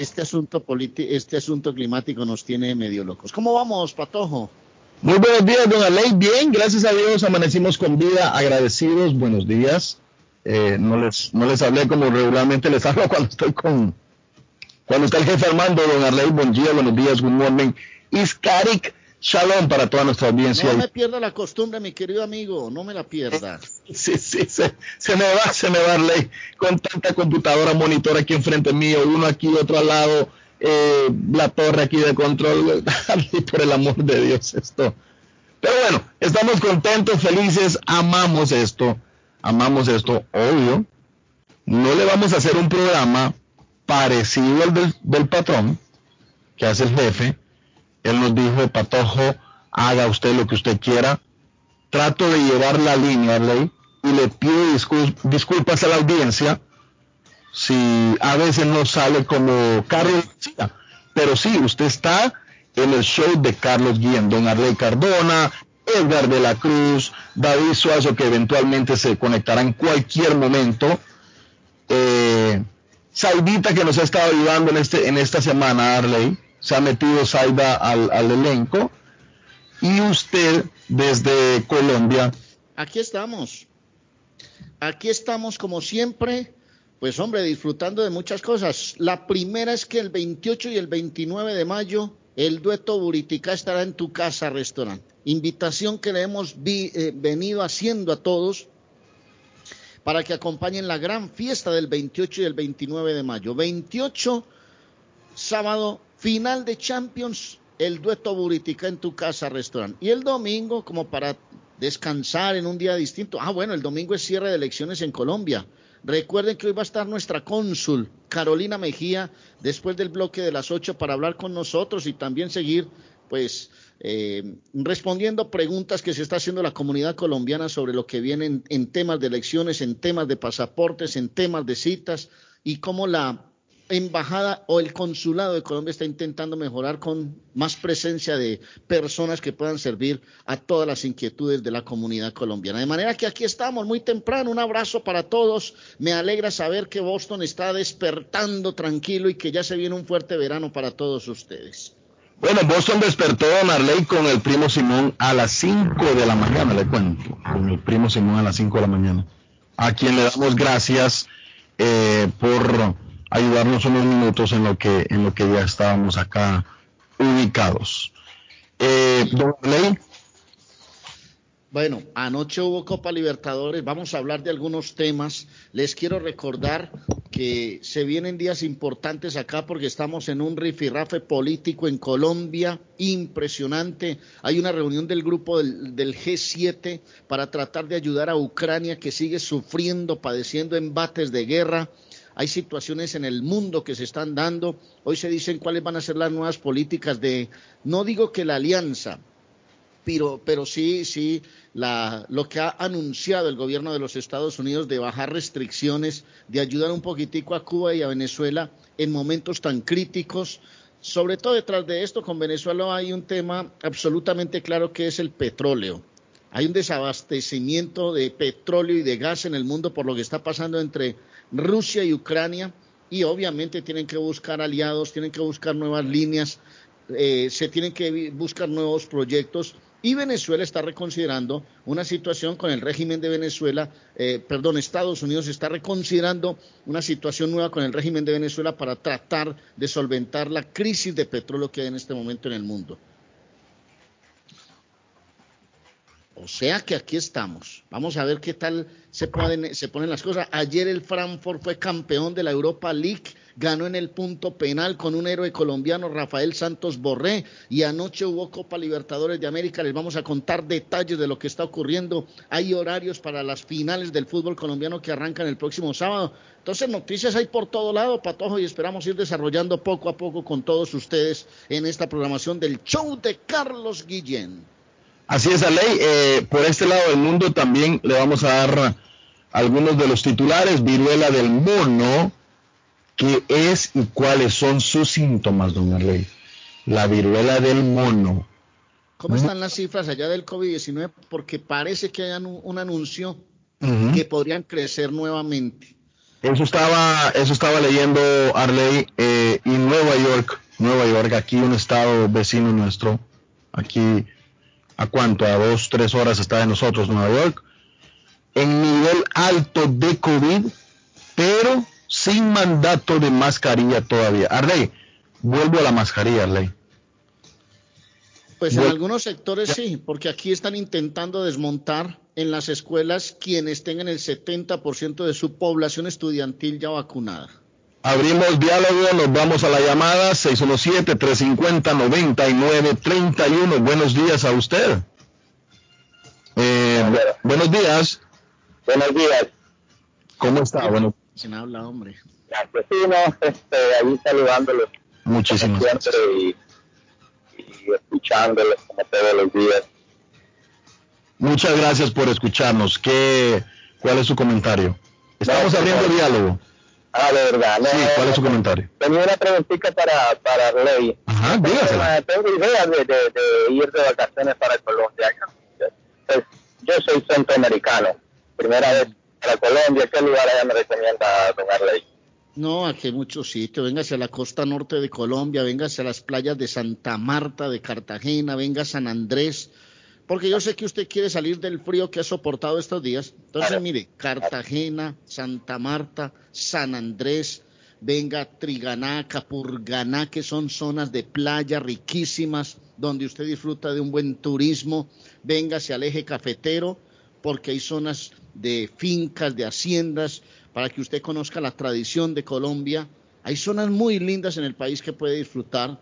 Este asunto, este asunto climático nos tiene medio locos. ¿Cómo vamos, Patojo? Muy buenos días, don Aley. Bien, gracias a Dios, amanecimos con vida, agradecidos. Buenos días. Eh, no, les, no les hablé como regularmente les hablo cuando estoy con, cuando está el jefe Armando, don Arley, buen día, buenos días, good morning. Iskarik, shalom para toda nuestra audiencia. No me pierda la costumbre, mi querido amigo, no me la pierda. Sí, sí, se, se me va, se me va, Arley, con tanta computadora, monitor aquí enfrente mío, uno aquí, otro al lado, eh, la torre aquí de control, por el amor de Dios, esto. Pero bueno, estamos contentos, felices, amamos esto amamos esto, obvio. No le vamos a hacer un programa parecido al del, patrón, que hace el jefe. Él nos dijo, Patojo, haga usted lo que usted quiera. Trato de llevar la línea, ley, y le pido disculpas a la audiencia si a veces no sale como Carlos Pero sí, usted está en el show de Carlos Guillén, don Arley Cardona, Edgar de la Cruz, David Suazo, que eventualmente se conectará en cualquier momento. Eh, Saidita, que nos ha estado ayudando en, este, en esta semana, Arley. Se ha metido Saida al, al elenco. Y usted, desde Colombia. Aquí estamos. Aquí estamos, como siempre. Pues hombre, disfrutando de muchas cosas. La primera es que el 28 y el 29 de mayo el dueto Buritica estará en tu casa restaurante. Invitación que le hemos eh, venido haciendo a todos para que acompañen la gran fiesta del 28 y el 29 de mayo. 28, sábado, final de Champions, el dueto Buritica en tu casa restaurante. Y el domingo, como para descansar en un día distinto. Ah, bueno, el domingo es cierre de elecciones en Colombia. Recuerden que hoy va a estar nuestra cónsul, Carolina Mejía, después del bloque de las ocho para hablar con nosotros y también seguir, pues, eh, respondiendo preguntas que se está haciendo la comunidad colombiana sobre lo que viene en temas de elecciones, en temas de pasaportes, en temas de citas y cómo la embajada o el consulado de Colombia está intentando mejorar con más presencia de personas que puedan servir a todas las inquietudes de la comunidad colombiana. De manera que aquí estamos muy temprano. Un abrazo para todos. Me alegra saber que Boston está despertando tranquilo y que ya se viene un fuerte verano para todos ustedes. Bueno, Boston despertó a Marley con el primo Simón a las 5 de la mañana, le cuento. Con el primo Simón a las 5 de la mañana. A quien le damos gracias eh, por ayudarnos unos minutos en lo que, en lo que ya estábamos acá ubicados. Eh, don Ley. Bueno, anoche hubo Copa Libertadores, vamos a hablar de algunos temas. Les quiero recordar que se vienen días importantes acá porque estamos en un rifirrafe político en Colombia impresionante. Hay una reunión del grupo del, del, G7 para tratar de ayudar a Ucrania que sigue sufriendo, padeciendo embates de guerra hay situaciones en el mundo que se están dando. Hoy se dicen cuáles van a ser las nuevas políticas de, no digo que la alianza, pero, pero sí, sí, la, lo que ha anunciado el gobierno de los Estados Unidos de bajar restricciones, de ayudar un poquitico a Cuba y a Venezuela en momentos tan críticos. Sobre todo detrás de esto, con Venezuela hay un tema absolutamente claro que es el petróleo. Hay un desabastecimiento de petróleo y de gas en el mundo por lo que está pasando entre Rusia y Ucrania y obviamente tienen que buscar aliados, tienen que buscar nuevas líneas, eh, se tienen que buscar nuevos proyectos y Venezuela está reconsiderando una situación con el régimen de Venezuela, eh, perdón, Estados Unidos está reconsiderando una situación nueva con el régimen de Venezuela para tratar de solventar la crisis de petróleo que hay en este momento en el mundo. O sea que aquí estamos. Vamos a ver qué tal se, ponen las cosas. Ayer el Frankfurt fue campeón de la Europa League, ganó en el punto penal con un héroe colombiano, Rafael Santos Borré, y anoche hubo Copa Libertadores de América. Les vamos a contar detalles de lo que está ocurriendo. Hay horarios para las finales del fútbol colombiano que arrancan el próximo sábado. Entonces, noticias hay por todo lado, Patojo, y esperamos ir desarrollando poco a poco con todos ustedes en esta programación del show de Carlos Guillén. Así es, ley. Eh, por este lado del mundo también le vamos a dar algunos de los titulares. Viruela del mono, ¿qué es y cuáles son sus síntomas, don Arley? La viruela del mono. ¿Cómo están las cifras allá del COVID-19? Porque parece que hay un, anuncio que podrían crecer nuevamente. Eso estaba, eso estaba leyendo Arley eh, y Nueva York, Nueva York, aquí un estado vecino nuestro, aquí a cuánto, a dos, tres horas está de nosotros Nueva York, en nivel alto de COVID, pero sin mandato de mascarilla todavía. Arley, vuelvo a la mascarilla, Arley. Pues en algunos sectores sí, porque aquí están intentando desmontar en las escuelas quienes tengan el 70% de su población estudiantil ya vacunada. Abrimos diálogo, nos vamos a la llamada 617-350-9931. Buenos días a usted. Eh, buenos días. Buenos días. ¿Cómo está? Bueno. Sin habla, hombre. No, este, ahí saludándolos. Muchísimas gracias escuchándolos como todos los días. Muchas gracias por escucharnos. ¿Qué, ¿Cuál es su comentario? Estamos abriendo diálogo. Ah, de verdad. sí, ¿cuál es su comentario? Tenía una preguntita para, para Ley. Ajá, dígasela. Tengo idea de, de, ir de vacaciones para Colombia. Pues, yo soy centroamericano. Primera vez para Colombia. ¿Qué lugar allá me recomienda don Ley? No, aquí hay muchos sitios. Véngase a la costa norte de Colombia, véngase a las playas de Santa Marta, de Cartagena, venga a San Andrés, porque yo sé que usted quiere salir del frío que ha soportado estos días. Entonces, mire, Cartagena, Santa Marta, San Andrés, venga Triganá, Capurganá, que son zonas de playa riquísimas, donde usted disfruta de un buen turismo. Véngase al eje cafetero, porque hay zonas de fincas, de haciendas, para que usted conozca la tradición de Colombia. Hay zonas muy lindas en el país que puede disfrutar,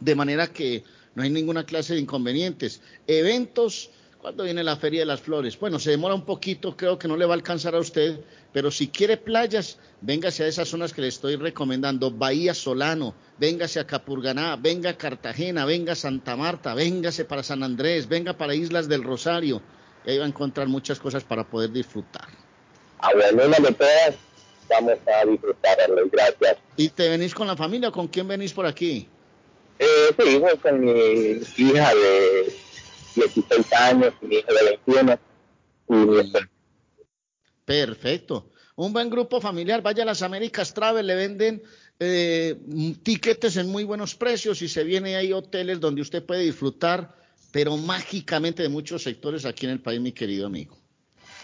de manera que no hay ninguna clase de inconvenientes. Eventos, ¿cuándo viene la Feria de las Flores? Bueno, se demora un poquito, creo que no le va a alcanzar a usted, pero si quiere playas, véngase a esas zonas que le estoy recomendando, Bahía Solano, véngase a Capurganá, venga a Cartagena, venga a Santa Marta, véngase para San Andrés, venga para Islas del Rosario, y ahí va a encontrar muchas cosas para poder disfrutar a una de todas vamos a disfrutarlo. Gracias. ¿Y te venís con la familia? ¿Con quién venís por aquí? Eh, sí, con mi hija de 16 años, mi hija de 21 y Perfecto. Un buen grupo familiar. Vaya a las Américas Travel, le venden eh, tiquetes en muy buenos precios y se viene ahí hoteles donde usted puede disfrutar, pero mágicamente de muchos sectores aquí en el país, mi querido amigo.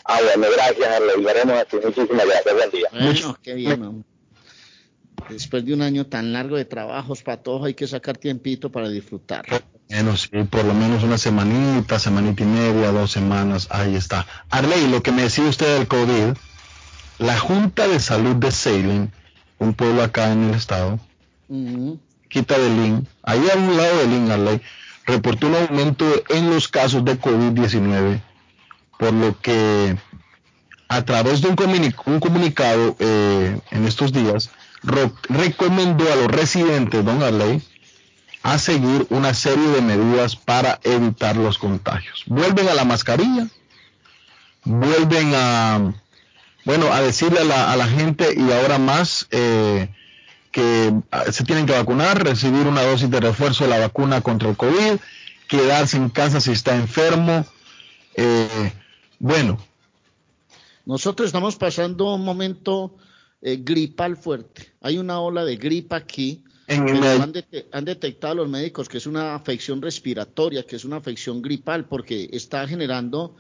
Ah, bueno, gracias, así. Muchísimas gracias, buen día. Bueno, qué bien, Después de un año tan largo de trabajos para todos, hay que sacar tiempito para disfrutar. Bueno, sí, por lo menos una semanita, semanita y media, dos semanas, ahí está. Arley, lo que me decía usted del COVID, la Junta de Salud de Salem, un pueblo acá en el estado, quita de ahí a un lado de Lin, Arley, reportó un aumento en los casos de COVID-19 por lo que a través de un, comunicado eh, en estos días, recomendó a los residentes, don Arley, a seguir una serie de medidas para evitar los contagios. Vuelven a la mascarilla, vuelven a, bueno, a decirle a la, gente y ahora más eh, que ah, se tienen que vacunar, recibir una dosis de refuerzo de la vacuna contra el COVID, quedarse en casa si está enfermo, eh, bueno. Nosotros estamos pasando un momento eh, gripal fuerte. Hay una ola de gripa aquí. han, detectado los médicos que es una afección respiratoria, que es una afección gripal, porque está generando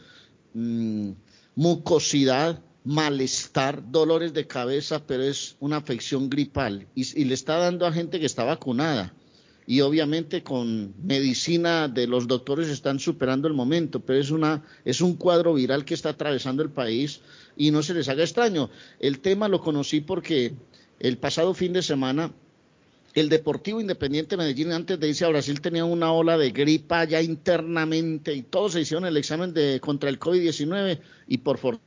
mm, mucosidad, malestar, dolores de cabeza, pero es una afección gripal y, le está dando a gente que está vacunada y obviamente con medicina de los doctores están superando el momento, pero es una es un cuadro viral que está atravesando el país y no se les haga extraño. El tema lo conocí porque el pasado fin de semana el Deportivo Independiente Medellín antes de irse a Brasil tenía una ola de gripa ya internamente y todos se hicieron el examen de contra el COVID-19 y por fortuna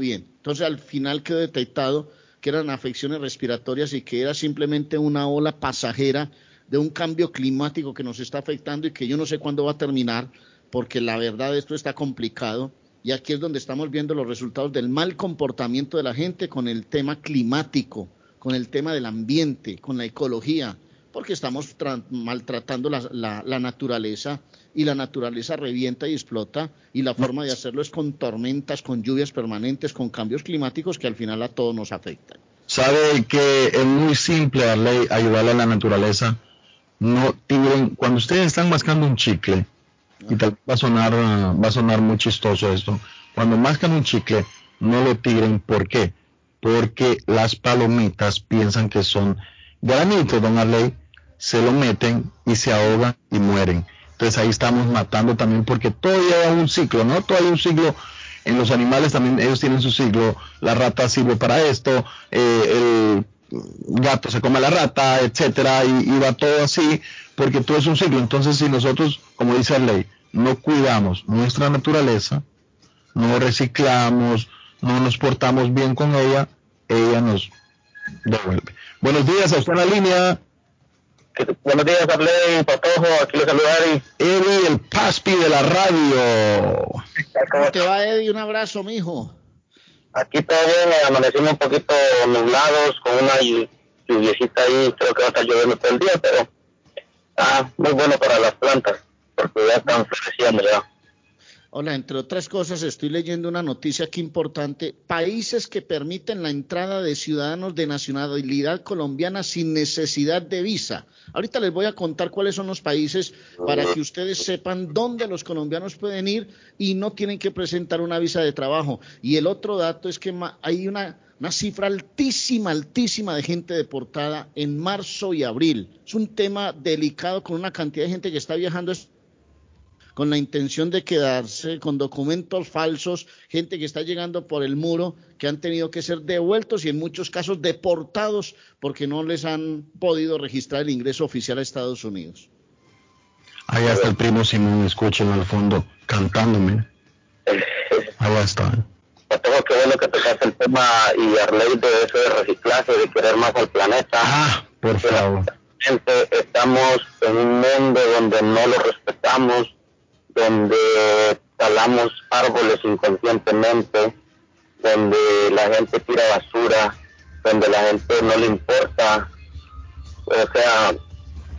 bien. Entonces al final quedó detectado que eran afecciones respiratorias y que era simplemente una ola pasajera de un cambio climático que nos está afectando y que yo no sé cuándo va a terminar, porque la verdad esto está complicado. Y aquí es donde estamos viendo los resultados del mal comportamiento de la gente con el tema climático, con el tema del ambiente, con la ecología. porque estamos maltratando la, la, naturaleza y la naturaleza revienta y explota y la forma de hacerlo es con tormentas, con lluvias permanentes, con cambios climáticos que al final a todos nos afectan. Sabe que es muy simple darle, ayudarle a la naturaleza. No tiren, cuando ustedes están mascando un chicle, y tal va a sonar, va a sonar muy chistoso esto, cuando mascan un chicle, no lo tiren, ¿por qué? Porque las palomitas piensan que son granitos, don Arley, se lo meten y se ahogan y mueren. Entonces ahí estamos matando también porque todo lleva un ciclo, ¿no? Todo hay un ciclo. En los animales también ellos tienen su ciclo. La rata sirve para esto, eh, el gato se come a la rata, etcétera, y, va todo así porque todo es un ciclo. Entonces si nosotros, como dice la ley, no cuidamos nuestra naturaleza, no reciclamos, no nos portamos bien con ella, ella nos devuelve. Buenos días, a usted en la línea. Buenos días, Arley, Patojo, aquí le saluda Eddie. Eddie, el paspi de la radio. ¿Cómo te va, Eddie? Un abrazo, mijo. Aquí bien, amanecimos un poquito nublados, con una lluviecita ahí, creo que va a estar lloviendo todo el día, pero ah, muy bueno para las plantas, porque ya están floreciendo ya. Hola, entre otras cosas, estoy leyendo una noticia aquí importante. Países que permiten la entrada de ciudadanos de nacionalidad colombiana sin necesidad de visa. Ahorita les voy a contar cuáles son los países para que ustedes sepan dónde los colombianos pueden ir y no tienen que presentar una visa de trabajo. Y el otro dato es que hay una, una cifra altísima, altísima de gente deportada en marzo y abril. Es un tema delicado con una cantidad de gente que está viajando con la intención de quedarse con documentos falsos, gente que está llegando por el muro, que han tenido que ser devueltos y en muchos casos deportados porque no les han podido registrar el ingreso oficial a Estados Unidos. Ahí está el primo Simón, escuchen al fondo, cantándome. Ahí está. Tengo que bueno que tocaste el tema y Arley de eso de reciclaje, de querer más al planeta. Ah, por favor. Estamos en un mundo donde no lo respetamos, donde talamos árboles inconscientemente, donde la gente tira basura, donde la gente no le importa. O sea,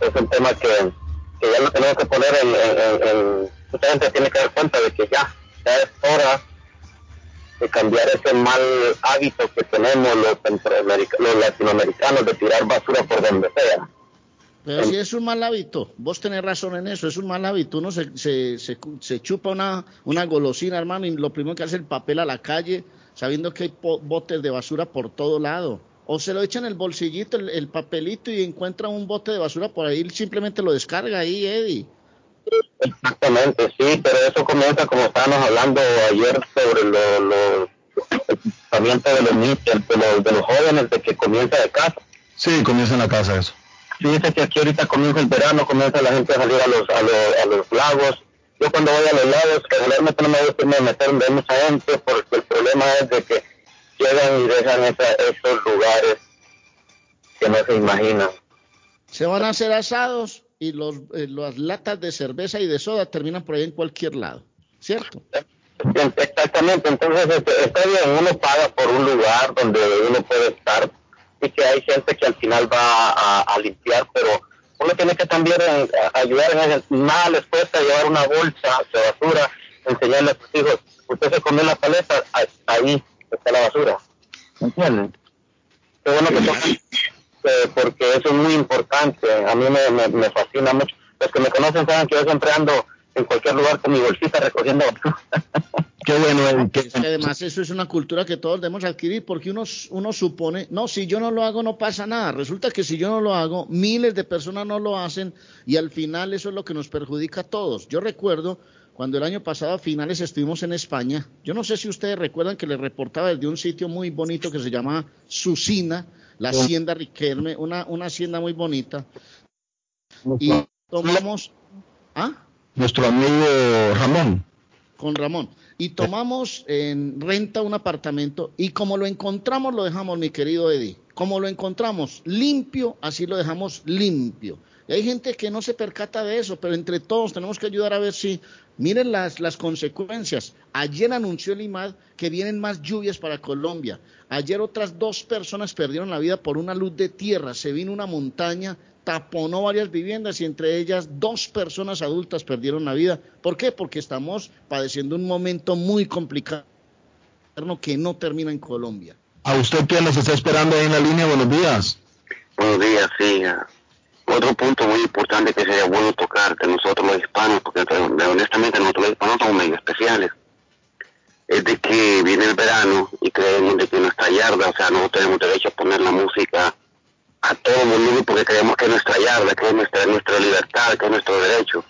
es un tema que, ya lo tenemos que poner en, Mucha gente tiene que dar cuenta de que ya, ya es hora de cambiar ese mal hábito que tenemos los, los latinoamericanos de tirar basura por donde sea. Pero si es un mal hábito, vos tenés razón en eso, es un mal hábito. Uno se, se, se, chupa una, una golosina, hermano, y lo primero que hace es el papel a la calle, sabiendo que hay botes de basura por todo lado. O se lo echa en el bolsillito, el, papelito, y encuentra un bote de basura por ahí, simplemente lo descarga ahí, Eddie. Exactamente, sí, pero eso comienza como estábamos hablando ayer sobre lo, lo, el pensamiento de los niños, de los, de los jóvenes, de que comienza de casa. Sí, comienza en la casa eso. Fíjese que aquí ahorita comienza el verano, comienza la gente a salir a los, a los, a los lagos. Yo cuando voy a los lagos, regularmente no me gusta meter donde hay mucha gente, porque el problema es de que llegan y dejan esos lugares que no se imaginan. Se van a hacer asados y los, eh, las latas de cerveza y de soda terminan por ahí en cualquier lado, ¿cierto? Exactamente, entonces este, está bien, uno paga por un lugar donde uno puede estar, y que hay gente que al final va a, limpiar, pero uno tiene que también eh, ayudar en eso. Nada les cuesta llevar una bolsa de basura, enseñarle a sus hijos, usted se comió la paleta, ahí está la basura. Eh, porque eso es muy importante, a mí me, me, fascina mucho. Los que me conocen saben que yo siempre ando en cualquier lugar con mi bolsita recogiendo Qué bueno, que... además eso es una cultura que todos debemos adquirir porque uno, uno supone, no, si yo no lo hago no pasa nada. Resulta que si yo no lo hago, miles de personas no lo hacen y al final eso es lo que nos perjudica a todos. Yo recuerdo cuando el año pasado a finales estuvimos en España, yo no sé si ustedes recuerdan que les reportaba desde un sitio muy bonito que se llama Susina, la hacienda Riquelme, una, una hacienda muy bonita. Y tomamos... ¿Ah? Nuestro amigo Ramón. Con Ramón y tomamos en renta un apartamento y como lo encontramos lo dejamos, mi querido Eddie. Como lo encontramos limpio, así lo dejamos limpio. Y hay gente que no se percata de eso, pero entre todos tenemos que ayudar a ver si Miren las, las consecuencias. Ayer anunció el IMAD que vienen más lluvias para Colombia. Ayer otras dos personas perdieron la vida por una luz de tierra. Se vino una montaña, taponó varias viviendas y entre ellas dos personas adultas perdieron la vida. ¿Por qué? Porque estamos padeciendo un momento muy complicado que no termina en Colombia. ¿A usted qué nos está esperando ahí en la línea? Buenos días. Buenos días, sí. Otro punto muy importante que sería bueno tocar de nosotros los hispanos, porque honestamente nosotros los hispanos somos medio especiales, es de que viene el verano y creemos de que nuestra yarda, o sea, no tenemos derecho a poner la música a todo volumen porque creemos que es nuestra yarda, que es nuestra, nuestra libertad, que es nuestro derecho.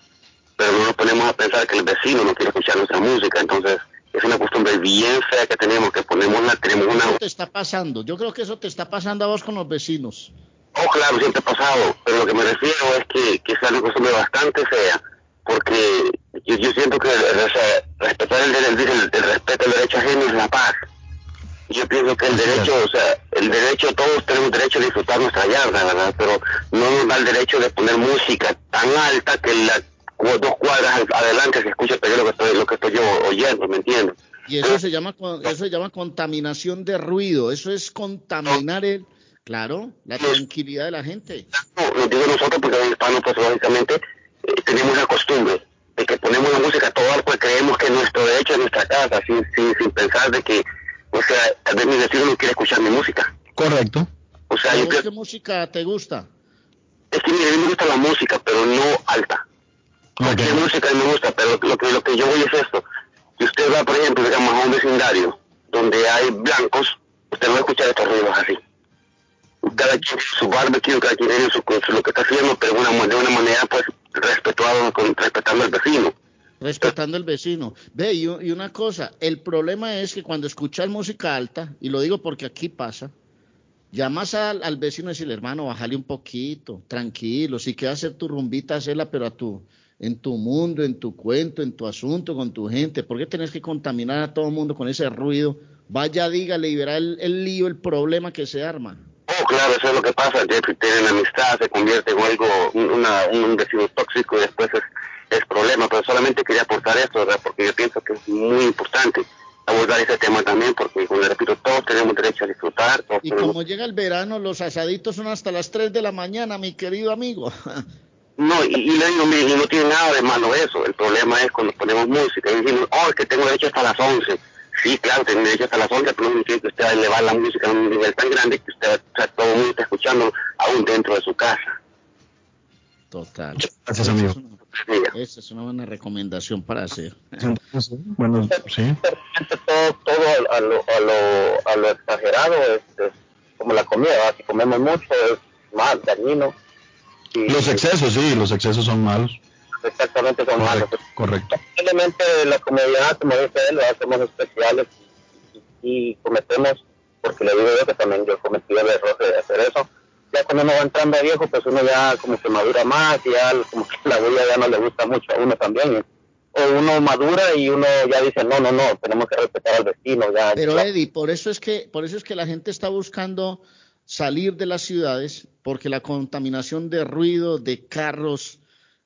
Pero no nos ponemos a pensar que el vecino no quiere escuchar nuestra música, entonces es una costumbre bien fea que tenemos, que ponemos una, tenemos una... Eso te está pasando, yo creo que eso te está pasando a vos con los vecinos. Oh, claro, siempre ha pasado, pero lo que me refiero es que, que es una costumbre bastante fea, porque yo, yo siento que respetar el, el, el, el respeto al derecho ajeno es la paz. Yo pienso que el derecho, o sea, el derecho, todos tenemos derecho a disfrutar nuestra yarda, ¿verdad? Pero no nos da el derecho de poner música tan alta que la dos cuadras adelante se escucha peor lo que estoy, lo que estoy yo oyendo, ¿me entiendes? Y eso se llama eso se llama contaminación de ruido, eso es contaminar el claro, la tranquilidad de la gente. No, lo digo nosotros porque en hispano pues lógicamente eh, tenemos la costumbre de que ponemos la música todo alto pues creemos que nuestro derecho es nuestra casa, sin, sin, sin pensar de que, o sea, tal vez mi vecino no quiere escuchar mi música. Correcto. O sea, yo ¿Qué música te gusta? Es que mire, a mí me gusta la música, pero no alta. Okay. música me gusta, pero lo que, lo que yo voy es esto. Si usted va, por ejemplo, digamos, a un vecindario donde hay blancos, usted no va a escuchar estos ruidos así. Cada quien tiene su barbecue, cada quien tiene su, su, lo que está haciendo, pero una, de una manera, pues, respetuado, con, respetando al vecino. Respetando al vecino. Ve, y, y una cosa, el problema es que cuando escuchas música alta, y lo digo porque aquí pasa, llamas al, vecino y decirle, hermano, bájale un poquito, tranquilo, si quieres hacer tu rumbita, hazla, pero a tu, en tu mundo, en tu cuento, en tu asunto, con tu gente. ¿Por qué tenés que contaminar a todo el mundo con ese ruido? Vaya, dígale y verá el, el lío, el problema que se arma. Oh, claro, eso es lo que pasa, Jeffrey. Tienen amistad, se convierte en algo, una, un vecino tóxico y después es, es problema. Pero solamente quería aportar esto, ¿verdad? Porque yo pienso que es muy importante abordar ese tema también, porque, como le repito, todos tenemos derecho a disfrutar. y tenemos... como llega el verano, los asaditos son hasta las 3 de la mañana, mi querido amigo. No, y, y le digo, mire, no tiene nada de malo eso. El problema es cuando ponemos música y decimos, oh, es que tengo derecho hasta las 11. Sí, claro, tengo derecho hasta las 11, pero no significa que usted va a elevar la música a un nivel tan grande que usted, o sea, todo el mundo está escuchando aún dentro de su casa. Total. Gracias, amigo. Esa es, una, buena recomendación para hacer. Bueno, sí. Todo, todo a, lo, a, lo, a lo exagerado es, es como la comida, si comemos mucho es más dañino los excesos, sí, los excesos son malos. Exactamente, son malos. Correcto. Simplemente la comedia, como dice él, lo hacemos especiales y, y, cometemos, porque le digo yo que también yo cometí el error de hacer eso. Ya cuando uno va entrando a viejo, pues uno ya como que madura más y ya como que la bulla ya no le gusta mucho a uno también. O uno madura y uno ya dice, no, no, no, tenemos que respetar al vecino. Ya, Pero Eddie, por eso es que, por eso es que la gente está buscando salir de las ciudades porque la contaminación de ruido, de carros,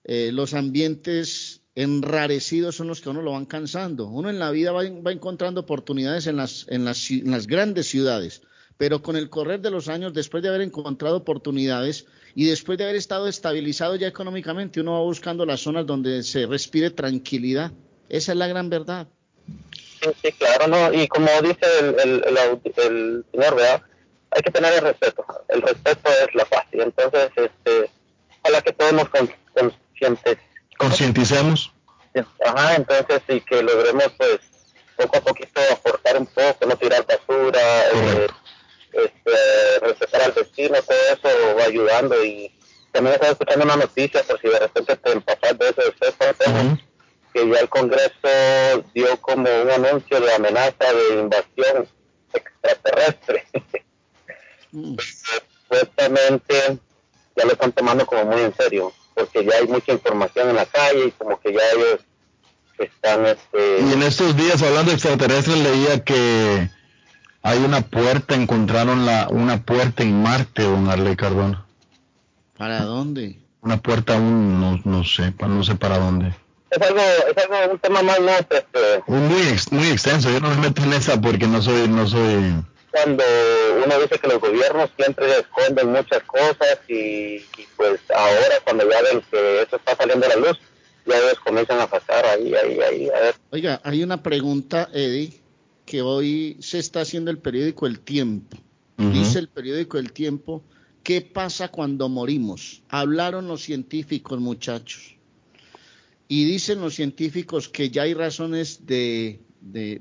eh, los ambientes enrarecidos son los que uno lo van cansando. Uno en la vida va, va encontrando oportunidades en las, en, las, en las grandes ciudades, pero con el correr de los años, después de haber encontrado oportunidades y después de haber estado estabilizado ya económicamente, uno va buscando las zonas donde se respire tranquilidad. Esa es la gran verdad. Sí, sí claro, ¿no? Y como dice el, el, el, el señor, ¿verdad? hay que tener el respeto. El respeto es la paz. Y entonces, este, ojalá que todos nos conscientes. Concienticemos. Ajá, entonces, y que logremos, pues, poco a poquito aportar un poco, no tirar basura, eh, este, respetar al vecino, todo eso va ayudando. Y también estaba escuchando una noticia, por si de repente te empapas de eso, de uh -huh. que ya el Congreso dio como un anuncio de amenaza de invasión extraterrestre. supuestamente ya lo están tomando como muy en serio, porque ya hay mucha información en la calle y como que ya ellos están... Este... Y en estos días, hablando de extraterrestres, leía que hay una puerta, encontraron la una puerta en Marte, don Arley Cardona. ¿Para dónde? Una puerta aún, no, no sé, no sé para dónde. es algo, es algo, un tema más, no, este, muy, muy extenso, yo no me meto en esa porque no soy, no soy... Cuando uno dice que los gobiernos siempre esconden muchas cosas y, pues ahora cuando ya ven que eso está saliendo a la luz, ya ellos comienzan a pasar ahí, ahí, ahí, a ver. Oiga, hay una pregunta, Eddie, que hoy se está haciendo el periódico El Tiempo. Dice el periódico El Tiempo, ¿qué pasa cuando morimos? Hablaron los científicos, muchachos. Y dicen los científicos que ya hay razones de, de,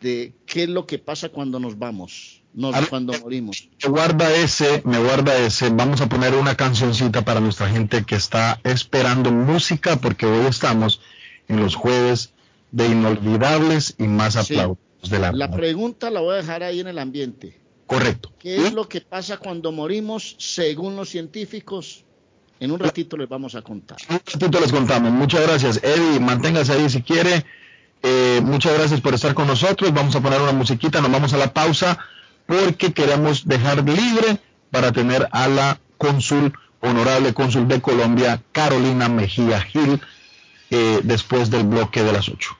de qué es lo que pasa cuando nos vamos, cuando morimos. Me guarda ese, me guarda ese. Vamos a poner una cancioncita para nuestra gente que está esperando música porque hoy estamos en los jueves de inolvidables y más aplausos de la La pregunta la voy a dejar ahí en el ambiente. Correcto. ¿Qué es lo que pasa cuando morimos según los científicos? En un ratito les vamos a contar. En un ratito les contamos. Muchas gracias. Eddie, manténgase ahí si quiere. Eh, muchas gracias por estar con nosotros. Vamos a poner una musiquita, nos vamos a la pausa porque queremos dejar libre para tener a la cónsul, honorable cónsul de Colombia, Carolina Mejía Gil, eh, después del bloque de las 8.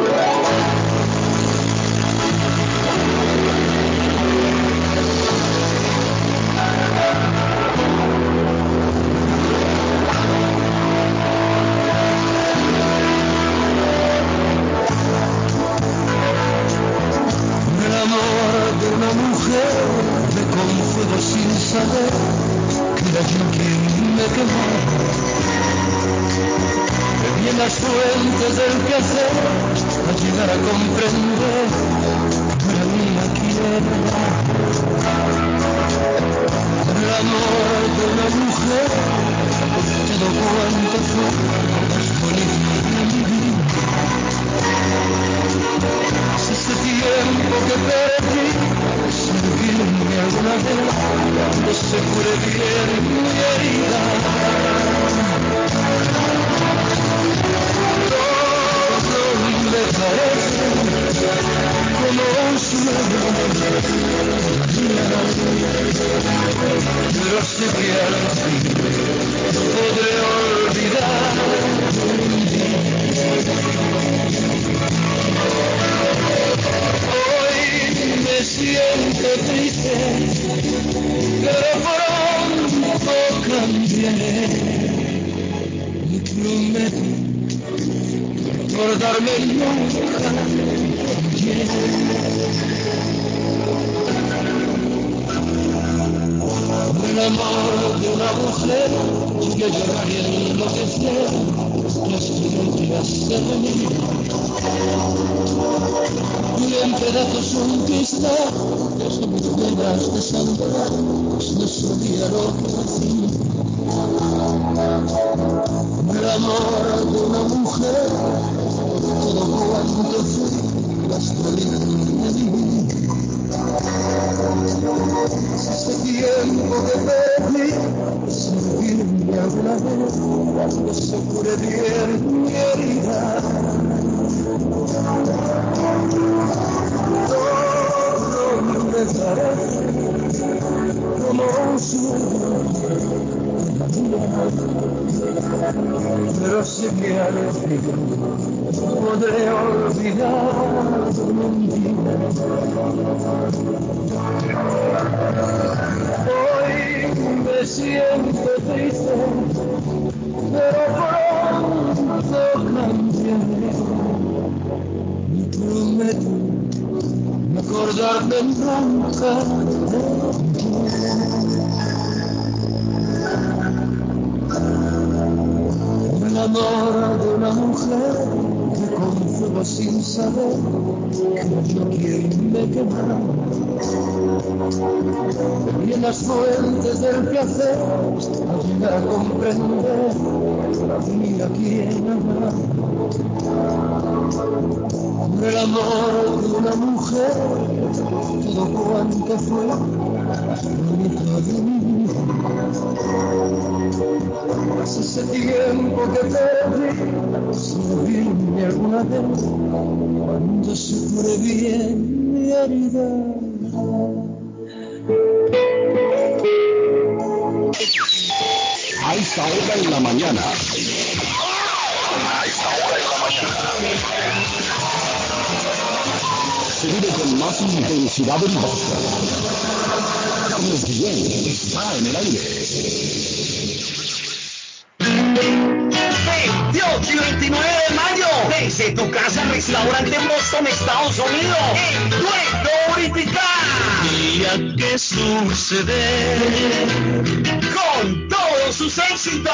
Éxitos.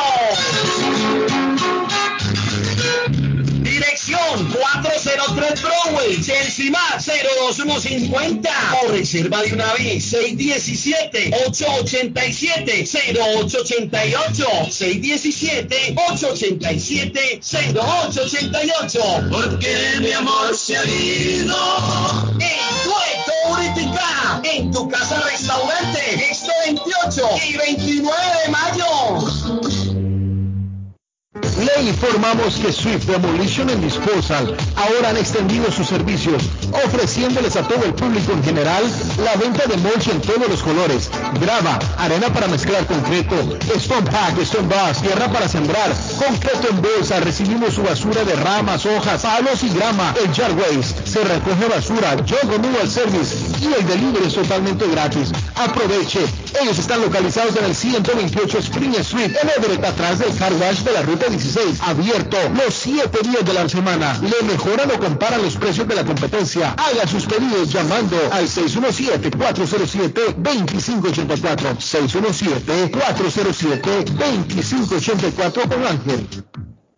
Dirección 403 Broadway, Chelsea Más 02150 o reserva de una vez 617-887-0888 617-887-0888 porque mi amor se ha ido. En Uritica, en tu casa restaurante, este 28 y 29 de mayo. Le informamos que Swift Demolition and Disposal ahora han extendido sus servicios, ofreciéndoles a todo el público en general la venta de mulch en todos los colores, grava, arena para mezclar concreto, stone pack, stone bus, tierra para sembrar, concreto en bolsa, recibimos su basura de ramas, hojas, palos y grama, el jar waste, se recoge basura, yo removal service y el delivery es totalmente gratis. Aproveche, ellos están localizados en el 128 Spring Street, en Everett, atrás del car wash de la ruta 16, abierto los 7 días de la semana. Le mejoran o comparan los precios de la competencia. Haga sus pedidos llamando al 617-407-2584. 617-407-2584 con Ángel.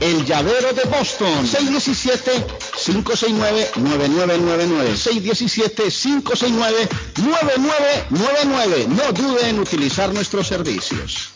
el llavero de Boston. 617-569-9999. 617-569-9999. No dude en utilizar nuestros servicios.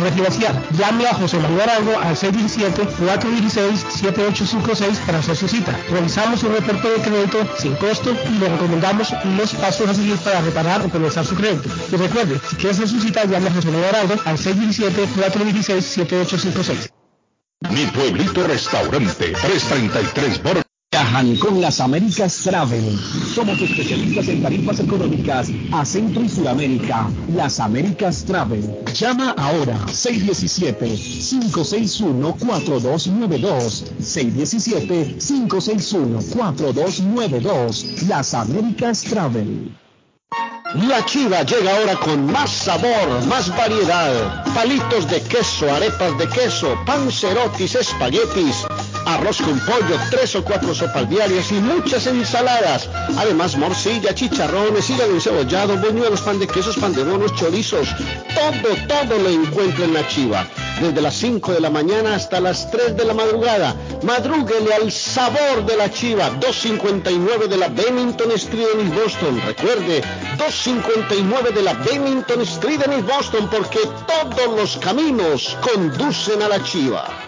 refinanciar. Llame a José Manuel Arango al 617-416-7856 para hacer su cita. Realizamos un reporte de crédito sin costo y le recomendamos los pasos a seguir para reparar o comenzar su crédito. Y recuerde, si quiere hacer su cita, llame a José Manuel Arango al 617-416-7856. Mi pueblito restaurante 333 Bor Viajan con las Américas Travel. Somos especialistas en tarifas económicas a Centro y Sudamérica. Las Américas Travel. Llama ahora 617-561-4292. 617-561-4292. Las Américas Travel. La chiva llega ahora con más sabor, más variedad. Palitos de queso, arepas de queso, pancerotis, espaguetis, arroz con pollo, tres o cuatro sopas diarias y muchas ensaladas. Además, morcilla, chicharrones, hígado encebollado, buñuelos, pan de quesos, pan de bonos, chorizos. Todo, todo lo encuentra en la chiva. Desde las 5 de la mañana hasta las 3 de la madrugada. Madrúguele al sabor de la chiva. 259 de la Bennington Street en Boston. Recuerde, 259 de la Bennington Street en Boston porque todos los caminos conducen a la chiva.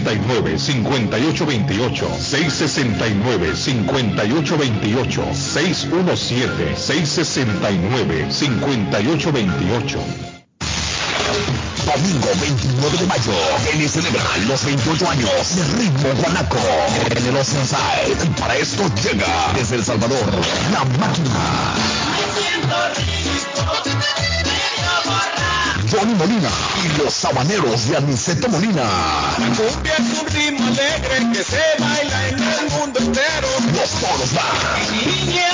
669-5828. 617-669-5828. Domingo 29 de mayo, Kenny celebra los 28 años de Ritmo Guanaco en el Oceanside. Y para esto llega desde El Salvador, La Máquina. Johnny Molina y los sabaneros de Aniceto Molina. Cumbia es un ritmo alegre que se baila en el mundo entero. Los toros van. Niña,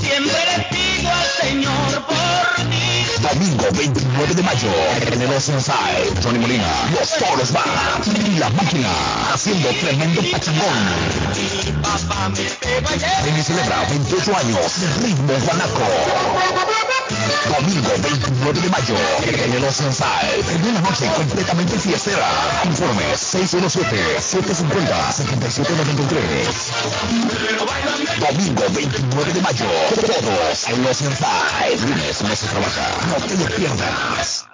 siempre le pido al Señor por ti. Domingo 29 de mayo en el Oceanside. Johnny Molina, los toros van. Y La Máquina haciendo tremendo pachangón. Kenny celebra 28 años de Ritmo Guanaco. Domingo 29 de mayo en el Oceanside. En una noche completamente fiestera. Informes 617-750-7793. Domingo 29 de mayo. Todos en Oceanside. Lunes no se trabaja. No te lo pierdas.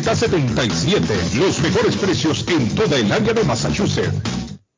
381-7077. Los mejores precios en toda el área de Massachusetts.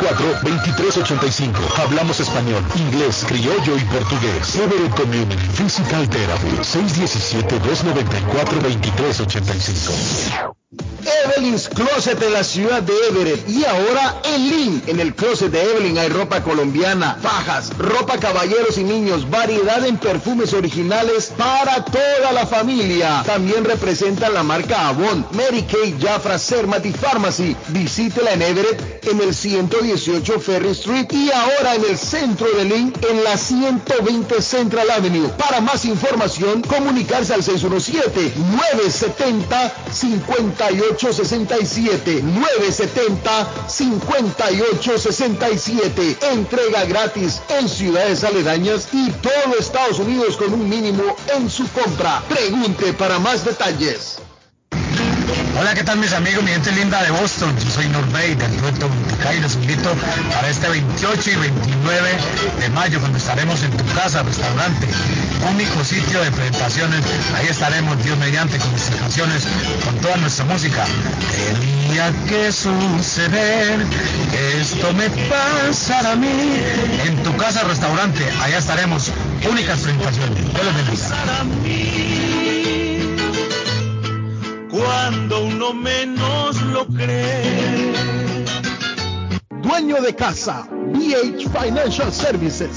617-294-2385. Hablamos español, inglés, criollo y portugués. Everett Community Physical Therapy. 617-294-2385. Evelyn's Closet en la ciudad de Everett y ahora en Lynn. En el closet de Evelyn hay ropa colombiana, fajas, ropa caballeros y niños, variedad en perfumes originales para toda la familia. También representan la marca Avon, Mary Kay, Jafra, Sermati Pharmacy. Visítela en Everett en el 118 Ferry Street y ahora en el centro de Lynn en la 120 Central Avenue. Para más información, comunicarse al 617 970 5867 970 5867 Entrega gratis en ciudades aledañas y todo Estados Unidos con un mínimo en su compra. Pregunte para más detalles. Hola, ¿qué tal mis amigos, mi gente linda de Boston? Yo soy Norbey del Dueto Buticay y los invito para este 28 y 29 de mayo cuando estaremos en tu casa, restaurante, único sitio de presentaciones. Ahí estaremos, Dios mediante, con nuestras canciones, con toda nuestra música. Tenía que suceder, esto me pasará a mí. En tu casa, restaurante, allá estaremos, únicas presentaciones. Dios los bendiga. Cuando uno menos lo cree. Dueño de casa, BH Financial Services,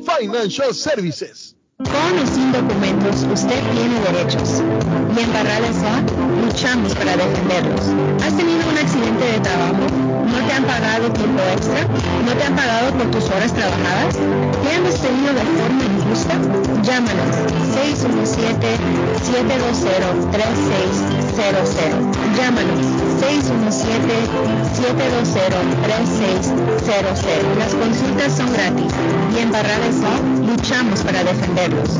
Financial Services. Con o sin documentos, usted tiene derechos. Y en Barrales A, luchamos para defenderlos. ¿Has tenido un accidente de trabajo? ¿No te han pagado tiempo extra? ¿No te han pagado por tus horas trabajadas? ¿Te han despedido de forma injusta? Llámanos 617-720-3600. Llámanos 617-720-3600. Las consultas son gratis y en Barrales A luchamos para defenderlos.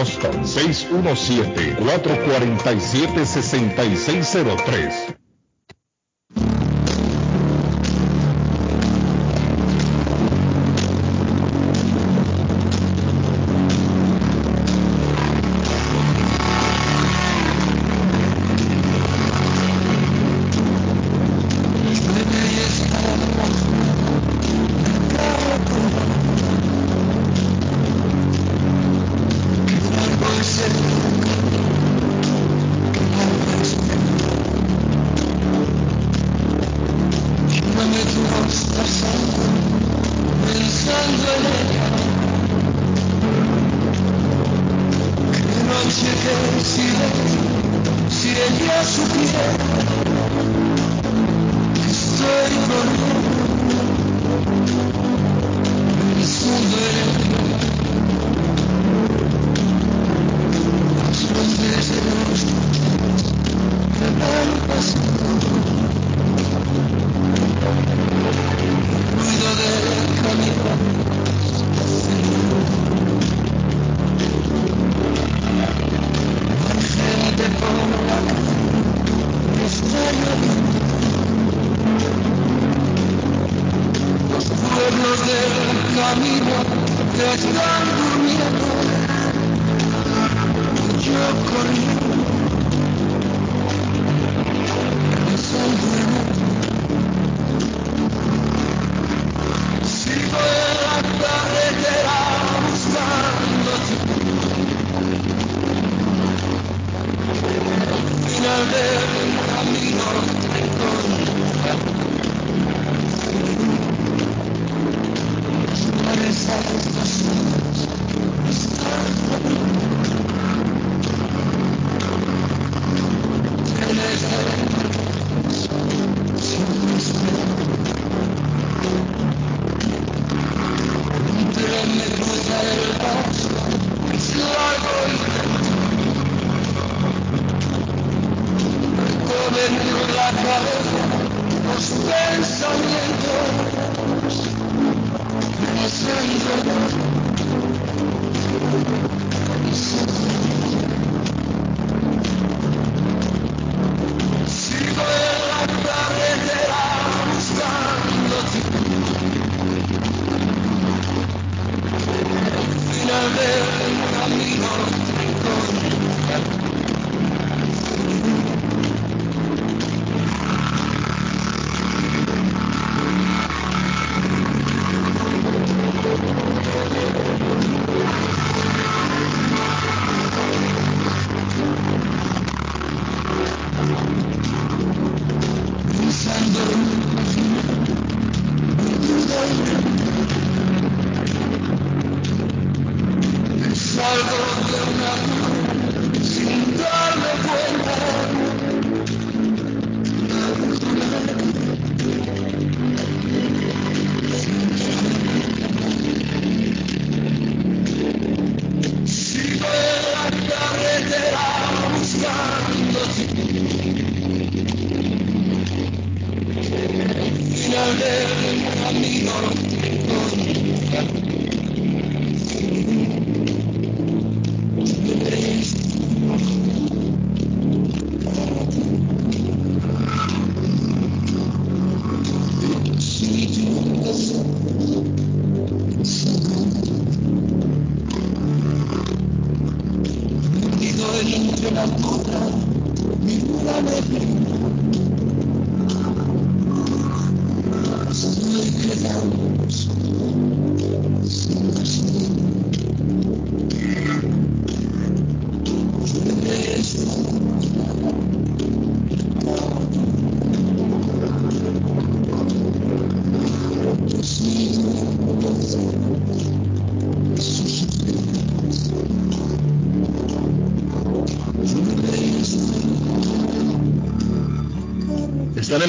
Boston. 617-447-6603.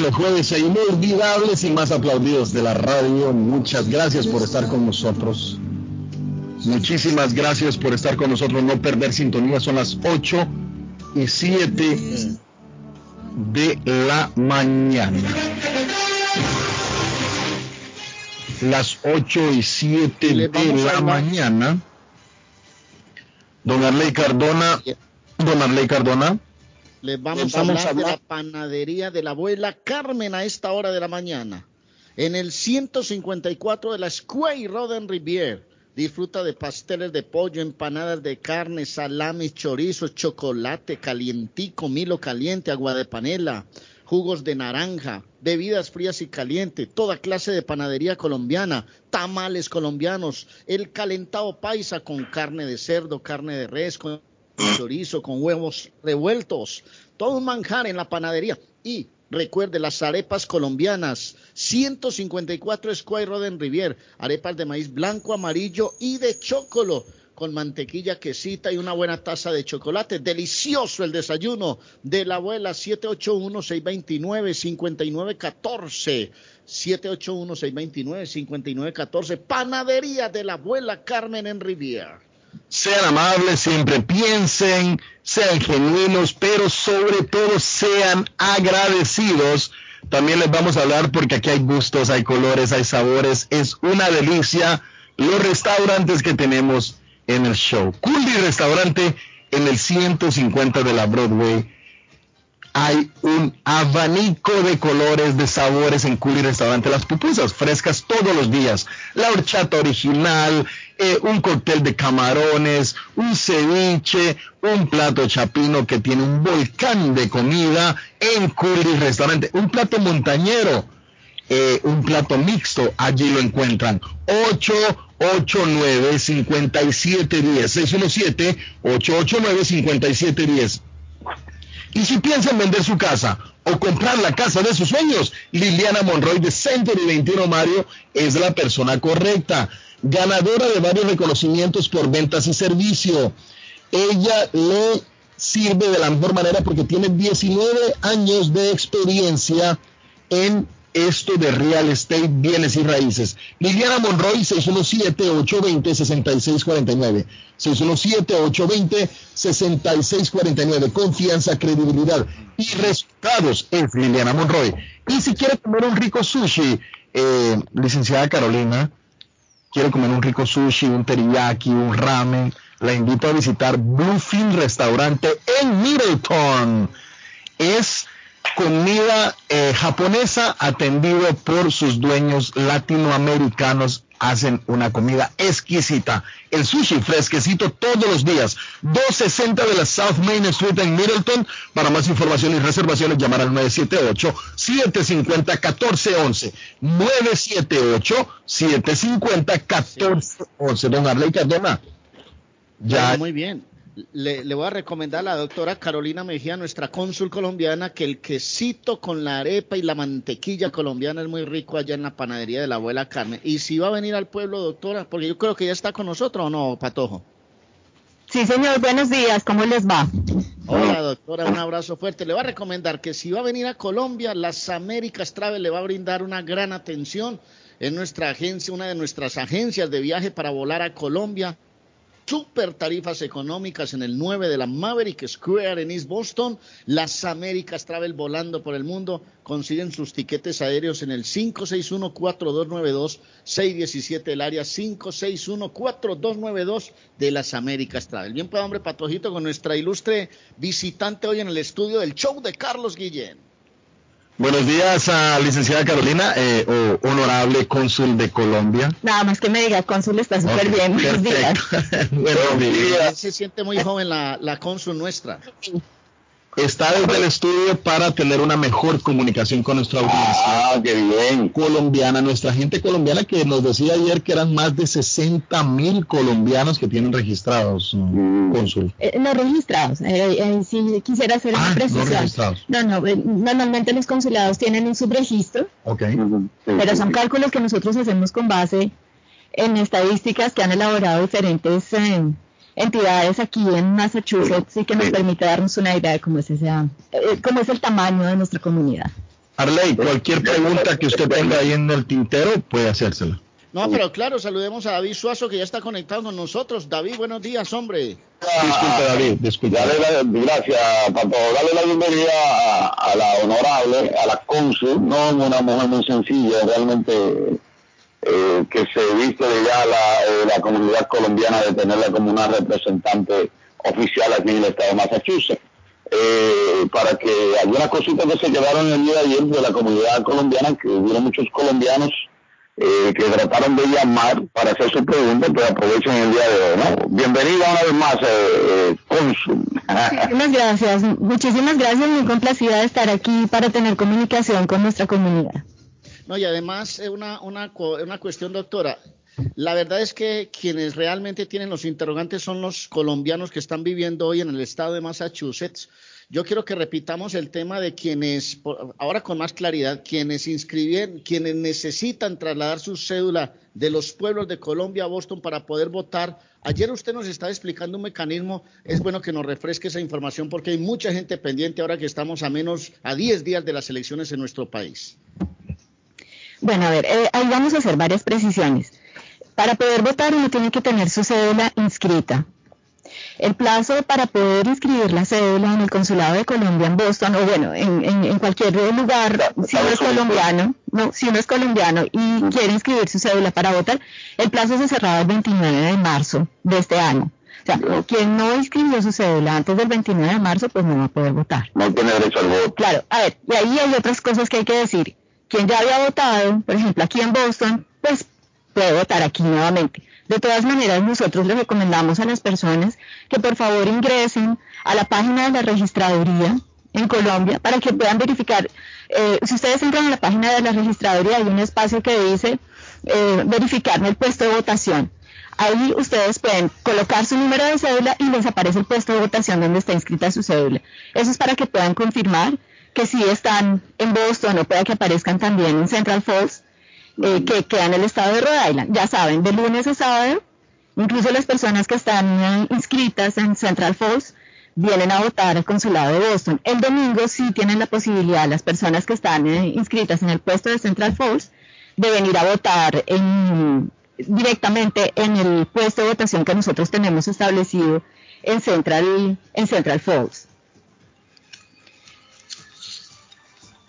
Los jueves inolvidables y más aplaudidos de la radio. Muchas gracias por estar con nosotros. Muchísimas gracias por estar con nosotros, no perder sintonía. Son las 8 y 7 de la mañana. Las 8 y 7 de la mañana. Don Arley Cardona. Don Arley Cardona. Les vamos, a, hablar de la panadería de la abuela Carmen a esta hora de la mañana. En el 154 de la Square Roden Rivier. Disfruta de pasteles de pollo, empanadas de carne, salamis, chorizos, chocolate calientico, milo caliente, agua de panela, jugos de naranja, bebidas frías y calientes, toda clase de panadería colombiana, tamales colombianos, el calentado paisa con carne de cerdo, carne de res, con chorizo, con huevos revueltos, todo un manjar en la panadería. Y recuerde las arepas colombianas, 154 Square Roden Rivier, arepas de maíz blanco, amarillo y de chocolo con mantequilla, quesita y una buena taza de chocolate. Delicioso el desayuno de la abuela 781-629-5914. 781-629-5914. Panadería de la abuela Carmen en Riviera. Sean amables, siempre piensen, sean genuinos, pero sobre todo sean agradecidos. También les vamos a hablar porque aquí hay gustos, hay colores, hay sabores. Es una delicia los restaurantes que tenemos en el show. Cooley Restaurante en el 150 de la Broadway. Hay un abanico de colores, de sabores en Cooley Restaurante. Las pupusas frescas todos los días. La horchata original, eh, un cóctel de camarones, un ceviche, un plato chapino que tiene un volcán de comida en Cooley Restaurante. Un plato montañero. Eh, un plato mixto, allí lo encuentran. 889 5710 617 889 5710 y si piensan vender su casa o comprar la casa de sus sueños, Liliana Monroy de Century 21 Mario es la persona correcta, ganadora de varios reconocimientos por ventas y servicio. Ella le sirve de la mejor manera porque tiene 19 años de experiencia en esto de real estate, bienes y raíces. Liliana Monroy, 617-820-6649. 617-820-6649. Confianza, credibilidad y resultados es Liliana Monroy. Y si quiere comer un rico sushi, eh, licenciada Carolina, quiere comer un rico sushi, un teriyaki, un ramen, la invito a visitar Bluefin Restaurante en Middleton. Es comida eh, japonesa atendido por sus dueños latinoamericanos. Hacen una comida exquisita. El sushi fresquecito todos los días. 260 de la South Main Street en Middleton. Para más información y reservaciones, llamar al 978-750-1411. 978-750-1411. Don Arley Cardona. Ya. Muy bien le, voy a recomendar a la doctora Carolina Mejía, nuestra cónsul colombiana, que el quesito con la arepa y la mantequilla colombiana es muy rico allá en la panadería de la abuela Carmen. Y si va a venir al pueblo, doctora, porque yo creo que ya está con nosotros, ¿o no, Patojo? Sí, señor, buenos días, ¿cómo les va? Hola, doctora, un abrazo fuerte. Le voy a recomendar que si va a venir a Colombia, las Américas Travel le va a brindar una gran atención en nuestra agencia, una de nuestras agencias de viaje para volar a Colombia super tarifas económicas en el 9 de la Maverick Square en East Boston. Las Américas Travel volando por el mundo consiguen sus tiquetes aéreos en el 561-4292-617, el área 561-4292 de las Américas Travel. Bien, pues, hombre, Patojito, con nuestra ilustre visitante hoy en el estudio del show de Carlos Guillén. Buenos días, a licenciada Carolina, eh, o honorable cónsul de Colombia. Nada más que me diga, cónsul está súper bien. Buenos días. Buenos días. Se siente muy joven la, la cónsul nuestra está desde el estudio para tener una mejor comunicación con nuestra audiencia. Ah, qué bien. Colombiana, nuestra gente colombiana que nos decía ayer que eran más de 60 mil colombianos que tienen registrados, mm. cónsul. Eh, no registrados, eh, eh, si quisiera hacer una ah, precisión. No registrados. No, no, normalmente los consulados tienen un subregistro, okay. pero son cálculos que nosotros hacemos con base en estadísticas que han elaborado diferentes entidades aquí en Massachusetts y que nos permite darnos una idea de cómo es, ese, eh, cómo es el tamaño de nuestra comunidad. Arley, cualquier pregunta que usted tenga ahí en el tintero puede hacérsela. No, pero claro, saludemos a David Suazo que ya está conectado con nosotros. David, buenos días, hombre. Disculpe, David, disculpe. gracias, Pato. Dale la bienvenida a, la honorable, a la cónsul, no una mujer muy sencilla, realmente eh, que se viste ya la, eh, la comunidad colombiana de tenerla como una representante oficial aquí en el estado de Massachusetts. Eh, para que algunas cositas que se quedaron el día de ayer de la comunidad colombiana, que hubo muchos colombianos eh, que trataron de llamar para hacer su pregunta, pero aprovechen el día de hoy. ¿no? Bienvenida una vez más, eh, Muchísimas gracias, muchísimas gracias, muy complacida de estar aquí para tener comunicación con nuestra comunidad. No, y además, una, una, una cuestión, doctora. La verdad es que quienes realmente tienen los interrogantes son los colombianos que están viviendo hoy en el estado de Massachusetts yo quiero que repitamos el tema de quienes, ahora con más claridad, quienes inscribieron, quienes necesitan trasladar su cédula de los pueblos de Colombia a Boston para poder votar. Ayer usted nos estaba explicando un mecanismo, es bueno que nos refresque esa información porque hay mucha gente pendiente ahora que estamos a menos, a 10 días de las elecciones en nuestro país. Bueno, a ver, eh, ahí vamos a hacer varias precisiones. Para poder votar uno tiene que tener su cédula inscrita. El plazo para poder inscribir la cédula en el Consulado de Colombia en Boston, o bueno, en, cualquier lugar, si uno es colombiano, no, si uno es colombiano y quiere inscribir su cédula para votar, el plazo se cerraba el 29 de marzo de este año. O sea, quien no inscribió su cédula antes del 29 de marzo, pues no va a poder votar. No tiene derecho al voto. Claro, a ver, y ahí hay otras cosas que hay que decir. Quien ya había votado, por ejemplo, aquí en Boston, pues puede votar aquí nuevamente. De todas maneras, nosotros les recomendamos a las personas que por favor ingresen a la página de la registraduría en Colombia para que puedan verificar. Eh, si ustedes entran a la página de la registraduría, hay un espacio que dice eh, verificar el puesto de votación. Ahí ustedes pueden colocar su número de cédula y les aparece el puesto de votación donde está inscrita su cédula. Eso es para que puedan confirmar que si están en Boston o pueda que aparezcan también en Central Falls eh, que queda en el estado de Rhode Island. Ya saben, de lunes a sábado, incluso las personas que están eh, inscritas en Central Falls vienen a votar al consulado de Boston. El domingo sí tienen la posibilidad, las personas que están eh, inscritas en el puesto de Central Falls, de venir a votar directamente en el puesto de votación que nosotros tenemos establecido en Central, en Central Falls.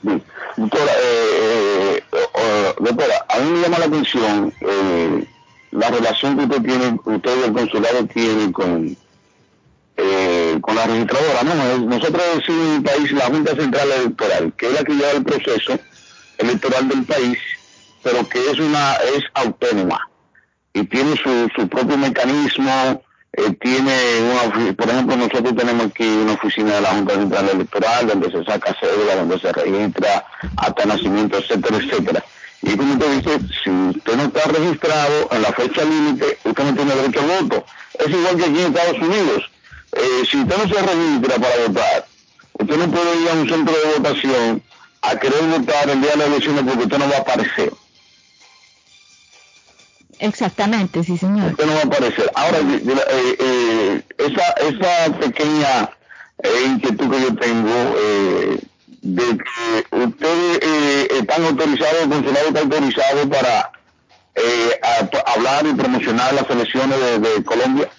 Doctora, eh, eh, doctora, a mí me llama la atención eh, la relación que usted tiene, usted y el consulado tiene con, eh, con la registradora. ¿no? Nosotros decimos en el país la Junta Central Electoral, que es la que lleva el proceso electoral del país, pero que es una es autónoma y tiene su, su propio mecanismo eh, tiene una, por ejemplo, nosotros tenemos aquí una oficina de la Junta Central Electoral donde se saca cédula, donde se registra hasta nacimiento, etcétera, etcétera. Y como usted dice, si usted no está registrado en la fecha límite, usted no tiene derecho al voto. Es igual que aquí en Estados Unidos. Eh, si usted no se registra para votar, usted no puede ir a un centro de votación a querer votar el día de la elección porque usted no va a aparecer. Exactamente, sí, señor. Esto no va a aparecer. Ahora, eh, eh, esa, esa pequeña eh, inquietud que yo tengo de que ustedes están autorizados, el consulado está autorizado para hablar y promocionar las elecciones de Colombia.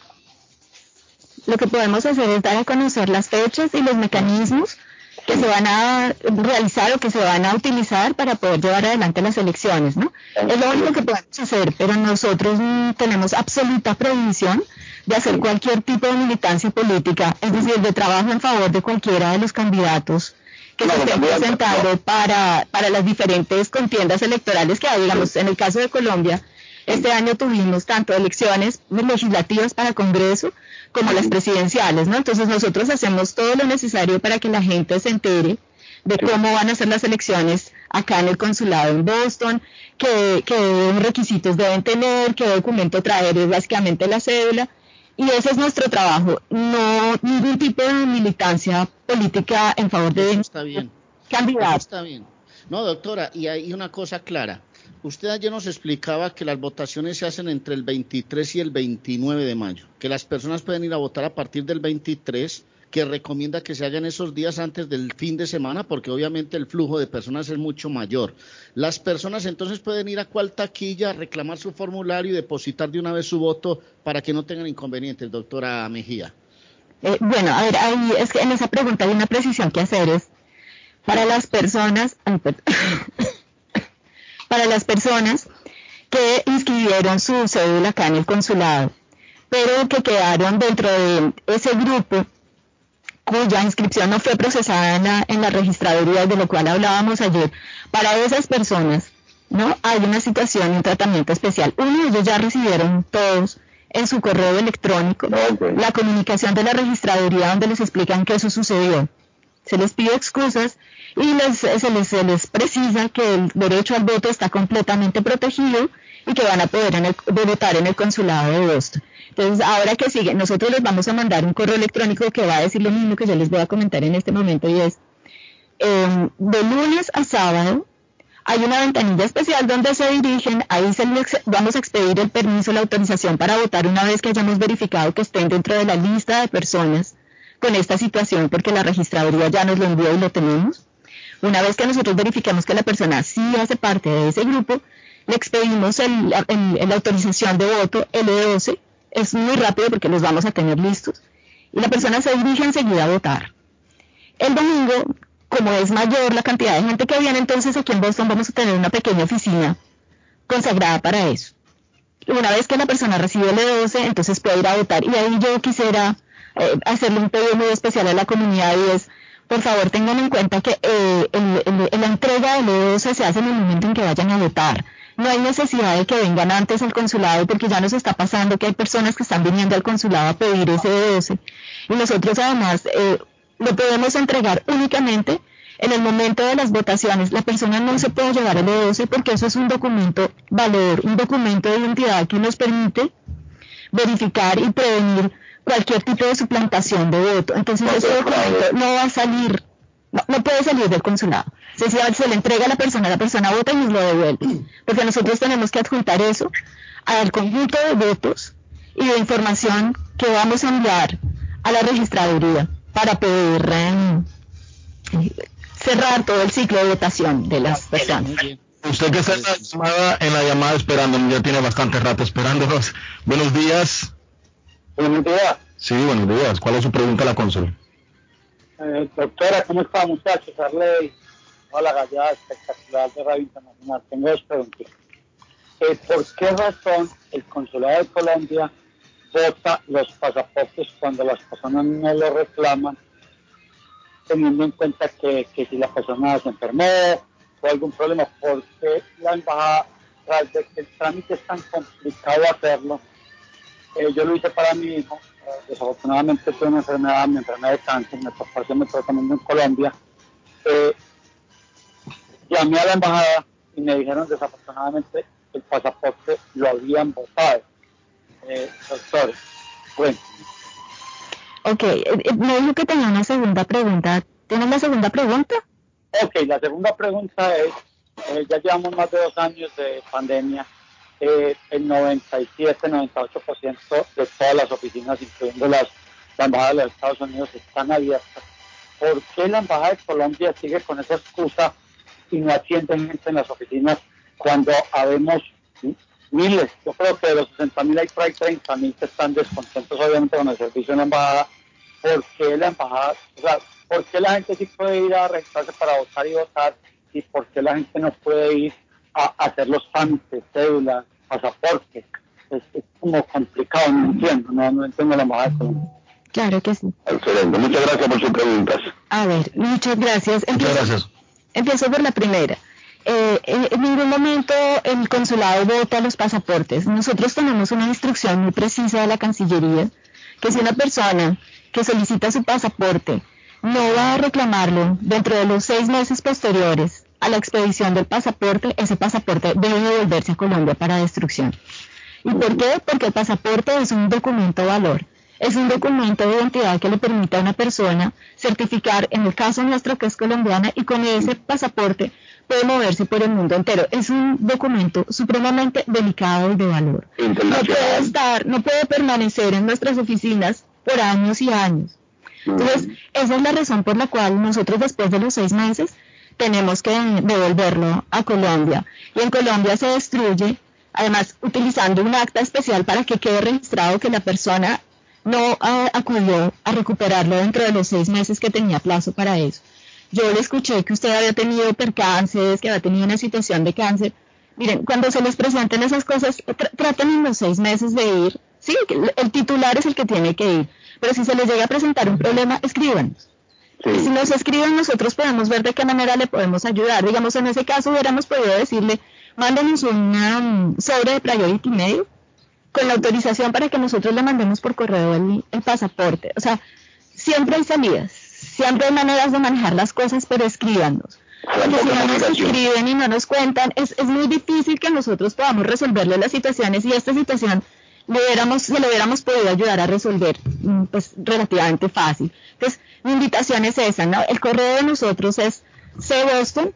Lo que podemos hacer es dar a conocer las fechas y los mecanismos que se van a realizar o que se van a utilizar para poder llevar adelante las elecciones, ¿no? Es lo único que podemos hacer, pero nosotros tenemos absoluta prohibición de hacer cualquier tipo de militancia política, es decir, de trabajo en favor de cualquiera de los candidatos que se estén presentando para, para las diferentes contiendas electorales que hay, digamos, en el caso de Colombia, este año tuvimos tanto elecciones legislativas para Congreso como las presidenciales, ¿no? Entonces nosotros hacemos todo lo necesario para que la gente se entere de cómo van a ser las elecciones acá en el consulado en Boston, qué, requisitos deben tener, qué documento traer, es básicamente la cédula. Y ese es nuestro trabajo, no ningún tipo de militancia política en favor de está bien. candidatos. Está bien. No, doctora, y hay una cosa clara. Usted ayer nos explicaba que las votaciones se hacen entre el 23 y el 29 de mayo, que las personas pueden ir a votar a partir del 23, que recomienda que se hagan esos días antes del fin de semana, porque obviamente el flujo de personas es mucho mayor. Las personas entonces pueden ir a cual taquilla, reclamar su formulario y depositar de una vez su voto para que no tengan inconvenientes, doctora Mejía. Eh, bueno, a ver, ahí es que en esa pregunta hay una precisión que hacer es para las personas, para las personas que inscribieron su cédula acá en el consulado, pero que quedaron dentro de ese grupo cuya inscripción no fue procesada en la, en la registraduría, de lo cual hablábamos ayer, para esas personas, ¿no? Hay una situación, un tratamiento especial. Uno, de ellos ya recibieron todos en su correo electrónico la comunicación de la registraduría donde les explican que eso sucedió. Se les pide excusas y les, se, les, precisa que el derecho al voto está completamente protegido y que van a poder en votar en el consulado de Boston. Entonces, ahora que sigue, nosotros les vamos a mandar un correo electrónico que va a decir lo mismo que yo les voy a comentar en este momento y es, eh, de lunes a sábado, hay una ventanilla especial donde se dirigen, ahí se les, vamos a expedir el permiso, la autorización para votar una vez que hayamos verificado que estén dentro de la lista de personas con esta situación, porque la registraduría ya nos lo envió y lo tenemos. Una vez que nosotros verifiquemos que la persona sí hace parte de ese grupo, le expedimos la autorización de voto L12, es muy rápido porque los vamos a tener listos, y la persona se dirige enseguida a votar. El domingo como es mayor la cantidad de gente que viene, entonces aquí en Boston vamos a tener una pequeña oficina consagrada para eso. Una vez que la persona recibe el E12, entonces puede ir a votar. Y ahí yo quisiera eh, hacerle un pedido muy especial a la comunidad y es, por favor, tengan en cuenta que eh, la entrega del E12 se hace en el momento en que vayan a votar. No hay necesidad de que vengan antes al consulado porque ya nos está pasando que hay personas que están viniendo al consulado a pedir ese E12. Y nosotros además eh, lo podemos entregar únicamente en el momento de las votaciones. La persona no se puede llevar el E12 porque eso es un documento valor, un documento de identidad que nos permite verificar y prevenir cualquier tipo de suplantación de voto. Entonces ese documento no va a salir, no, puede salir del consulado. Se, se le entrega a la persona, la persona vota y nos lo devuelve. Porque nosotros tenemos que adjuntar eso al conjunto de votos y de información que vamos a enviar a la registraduría para poder eh, cerrar todo el ciclo de votación de las personas. Usted que está en la llamada, en la llamada esperando, ya tiene bastante rato esperándonos. Buenos días. Buenos días. Sí, buenos días. ¿Cuál es su pregunta a la consul? Eh, doctora, ¿cómo está, muchachos? Arley, hola, gallada espectacular de Radio Internacional. Tengo dos preguntas. Eh, ¿Por qué razón el Consulado de Colombia vota los pasaportes cuando las personas no lo reclaman, teniendo en cuenta que, si la persona se enfermó o algún problema, porque la embajada, tras de que el trámite es tan complicado hacerlo, eh, yo lo hice para mi hijo, desafortunadamente tuve una enfermedad, mi enfermedad de cáncer, me pasó haciendo tratamiento en Colombia, eh, llamé a la embajada y me dijeron desafortunadamente el pasaporte lo habían votado eh, doctor. Bueno. Ok, eh, eh, me dijo que tenía una segunda pregunta. ¿Tienes la segunda pregunta? Ok, la segunda pregunta es, eh, ya llevamos más de dos años de pandemia, el 97-98% de todas las oficinas, incluyendo las, la Embajada de los Estados Unidos, están abiertas. ¿Por qué la Embajada de Colombia sigue con esa excusa y no atiende gente en las oficinas cuando habemos miles, yo creo que de los 60 mil hay por ahí 30 mil que están descontentos obviamente con el servicio en la embajada, ¿por qué la embajada, o sea, por qué la gente sí puede ir a registrarse para votar y votar y por qué la gente no puede ir a, hacer los trámites, cédulas, pasaportes? Es, como complicado, no entiendo, no, entiendo la embajada. Claro que sí. Excelente, muchas gracias por sus preguntas. A ver, muchas gracias. muchas gracias. Empiezo por la primera. Eh, en ningún momento el consulado vota los pasaportes. Nosotros tenemos una instrucción muy precisa de la Cancillería que si una persona que solicita su pasaporte no va a reclamarlo dentro de los seis meses posteriores a la expedición del pasaporte, ese pasaporte debe devolverse a Colombia para destrucción. ¿Y por qué? Porque el pasaporte es un documento valor. Es un documento de identidad que le permite a una persona certificar, en el caso nuestro que es colombiana, y con ese pasaporte puede moverse por el mundo entero. Es un documento supremamente delicado y de valor. No puede estar, no puede permanecer en nuestras oficinas por años y años. Entonces, esa es la razón por la cual nosotros después de los seis meses tenemos que devolverlo a Colombia. Y en Colombia se destruye, además utilizando un acta especial para que quede registrado que la persona no ah, acudió a recuperarlo dentro de los seis meses que tenía plazo para eso. Yo le escuché que usted había tenido percances, que había tenido una situación de cáncer. Miren, cuando se les presenten esas cosas, traten en los seis meses de ir. Sí, el titular es el que tiene que ir. Pero si se les llega a presentar un problema, escríbanos. Si nos escriben, nosotros podemos ver de qué manera le podemos ayudar. Digamos, en ese caso hubiéramos podido decirle, mándenos un sobre de Priority Mail con la autorización para que nosotros le mandemos por correo el, pasaporte. O sea, siempre hay salidas, siempre hay maneras de manejar las cosas, pero escríbanos. Porque si no nos escriben y no nos cuentan, es, es muy difícil que nosotros podamos resolverle las situaciones y esta situación le hubiéramos, se le hubiéramos podido ayudar a resolver mm, pues relativamente fácil. Entonces, mi invitación es esa, ¿no? El correo de nosotros es cboston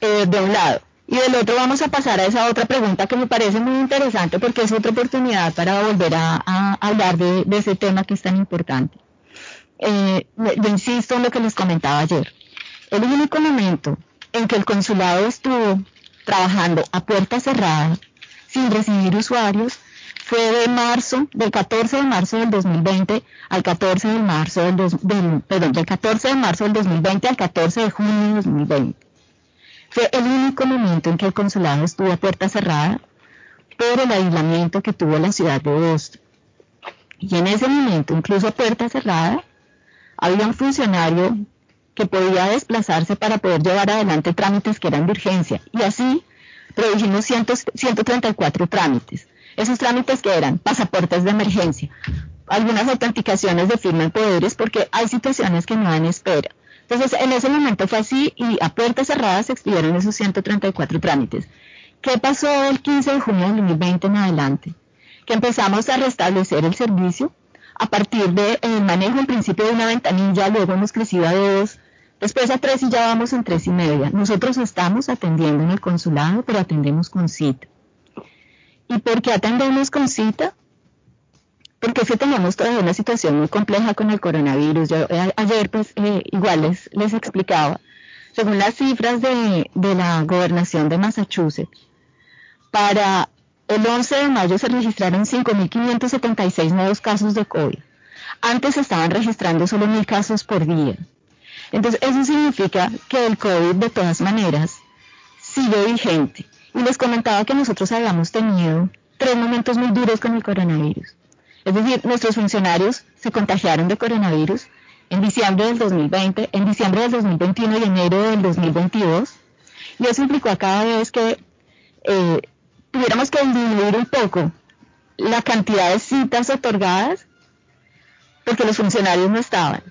eh, de un lado. Y del otro vamos a pasar a esa otra pregunta que me parece muy interesante porque es otra oportunidad para volver a, hablar de, ese tema que es tan importante. Eh, insisto en lo que les comentaba ayer. El único momento en que el consulado estuvo trabajando a puerta cerrada, sin recibir usuarios, fue de marzo, del 14 de marzo del 2020 al 14 de marzo del, del, perdón, del 14 de marzo del 2020 al 14 de junio del 2020. Fue el único momento en que el consulado estuvo a puerta cerrada por el aislamiento que tuvo la ciudad de Boston. Y en ese momento, incluso a puerta cerrada, había un funcionario que podía desplazarse para poder llevar adelante trámites que eran de urgencia. Y así produjimos 134 trámites. Esos trámites que eran pasaportes de emergencia, algunas autenticaciones de firma en poderes, porque hay situaciones que no dan espera. Entonces, en ese momento fue así y a puertas cerradas se expidieron esos 134 trámites. ¿Qué pasó el 15 de junio de 2020 en adelante? Que empezamos a restablecer el servicio a partir del de, manejo en principio de una ventanilla, luego hemos crecido a dos, Después a tres y ya vamos en tres y media. Nosotros estamos atendiendo en el consulado, pero atendemos con cita. ¿Y por qué atendemos con cita? Porque que tenemos todavía una situación muy compleja con el coronavirus. Yo eh, ayer pues eh, igual les, les explicaba, según las cifras de, de la gobernación de Massachusetts, para el 11 de mayo se registraron 5.576 nuevos casos de COVID. Antes estaban registrando solo mil casos por día. Entonces, eso significa que el COVID de todas maneras sigue vigente. Y les comentaba que nosotros habíamos tenido tres momentos muy duros con el coronavirus. Es decir, nuestros funcionarios se contagiaron de coronavirus en diciembre del 2020, en diciembre del 2021 y enero del 2022. Y eso implicó a cada vez que eh, tuviéramos que disminuir un poco la cantidad de citas otorgadas porque los funcionarios no estaban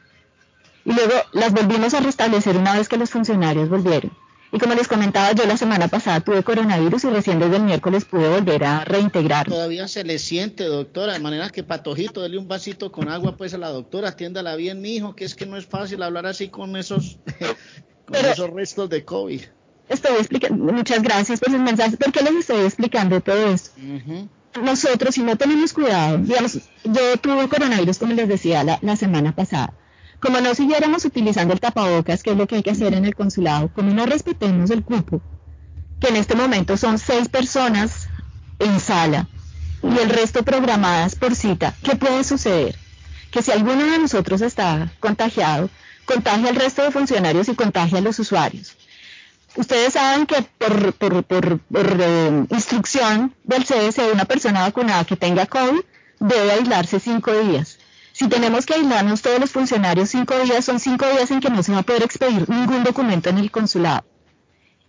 y luego las volvimos a restablecer una vez que los funcionarios volvieron. Y como les comentaba, yo la semana pasada tuve coronavirus y recién desde el miércoles pude volver a reintegrar. Todavía se le siente, doctora, de manera que Patojito, dele un vasito con agua pues a la doctora, atiéndala bien, mi hijo, que es que no es fácil hablar así con esos, con esos restos de COVID. Estoy explicando, muchas gracias por sus mensajes. ¿Por qué les estoy explicando todo esto? Nosotros, si no tenemos cuidado, digamos, yo tuve coronavirus, como les decía la semana pasada como no siguiéramos utilizando el tapabocas, que es lo que hay que hacer en el consulado, como no respetemos el cupo, que en este momento son seis personas en sala y el resto programadas por cita, ¿qué puede suceder? Que si alguno de nosotros está contagiado, contagia al resto de funcionarios y contagia a los usuarios. Ustedes saben que por, por, eh, instrucción del CDC, una persona vacunada que tenga COVID debe aislarse cinco días. Si tenemos que aislarnos todos los funcionarios cinco días, son cinco días en que no se va a poder expedir ningún documento en el consulado.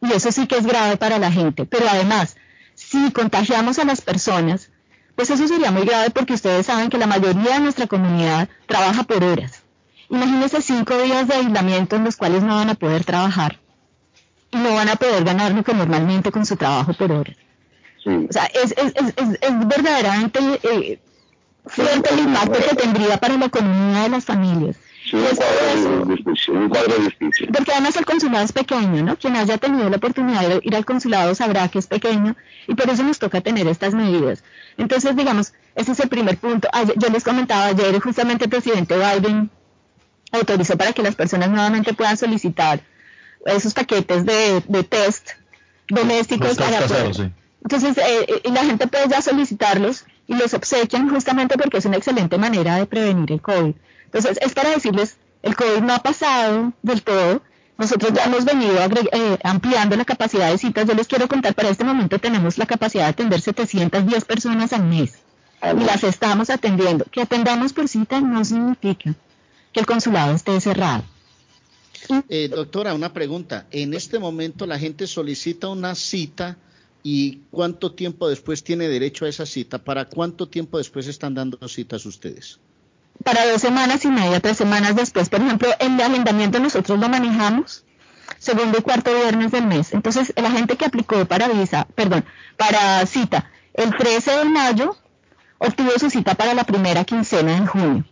Y eso sí que es grave para la gente. Pero además, si contagiamos a las personas, pues eso sería muy grave porque ustedes saben que la mayoría de nuestra comunidad trabaja por horas. Imagínense cinco días de aislamiento en los cuales no van a poder trabajar y no van a poder ganar lo que normalmente con su trabajo por horas. O sea, es, es, es, es verdaderamente eh, frente al impacto que tendría para la economía de las familias. Sí, un cuadro difícil, un cuadro difícil. Porque además el consulado es pequeño, ¿no? Quien haya tenido la oportunidad de ir al consulado sabrá que es pequeño y por eso nos toca tener estas medidas. Entonces, digamos, ese es el primer punto. Yo les comentaba ayer, justamente el presidente Biden autorizó para que las personas nuevamente puedan solicitar esos paquetes de, test domésticos para poder... Entonces, eh, y la gente puede ya solicitarlos y los obsequian justamente porque es una excelente manera de prevenir el COVID. Entonces, es para decirles, el COVID no ha pasado del todo. Nosotros ya hemos venido eh, ampliando la capacidad de citas. Yo les quiero contar, para este momento tenemos la capacidad de atender 710 personas al mes y las estamos atendiendo. Que atendamos por cita no significa que el consulado esté cerrado. Eh, doctora, una pregunta. En este momento la gente solicita una cita y cuánto tiempo después tiene derecho a esa cita. ¿Para cuánto tiempo después están dando citas ustedes? Para dos semanas y media, tres semanas después. Por ejemplo, el agendamiento nosotros lo manejamos segundo y cuarto viernes del mes. Entonces, la gente que aplicó para visa, perdón, para cita el 13 de mayo, obtuvo su cita para la primera quincena de junio.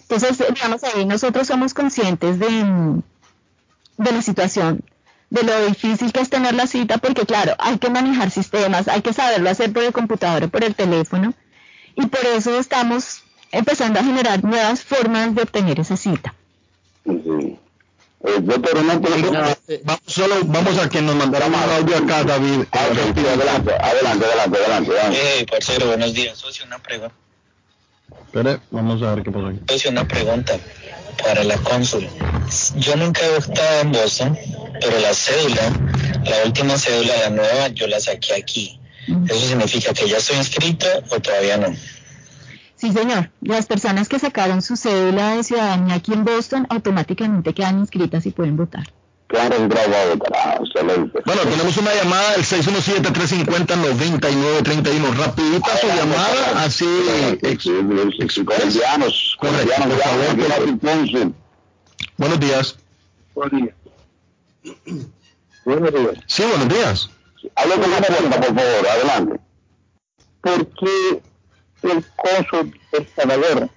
Entonces, digamos ahí, nosotros somos conscientes de la situación de lo difícil que es tener la cita, porque claro, hay que manejar sistemas, hay que saberlo hacer por el computador o por el teléfono, y por eso estamos empezando a generar nuevas formas de obtener esa cita. Sí. Eh, vamos, solo, vamos a que nos mandara más audio acá, David. Ah, adelante, adelante, adelante, adelante. adelante. Eh, parcero, buenos días. Socio, una pregunta. Espere, vamos a ver qué pasa aquí. Socio, una pregunta para la cónsul. Yo nunca he estado en Boston, pero la cédula, la última cédula, la nueva, yo la saqué aquí. ¿Eso significa que ya estoy inscrito o todavía no? Sí, señor. Las personas que sacaron su cédula de ciudadanía aquí en Boston automáticamente quedan inscritas y pueden votar. Claro, excelente. Bueno, tenemos una llamada del 617-350-9931. Rapidita su llamada, así. Colombianos. Correcto, por favor. Buenos días. Buenos días. Buenos días. Sí, buenos días. Hablo con la pregunta, por favor, adelante. ¿Por qué el coso de Salvador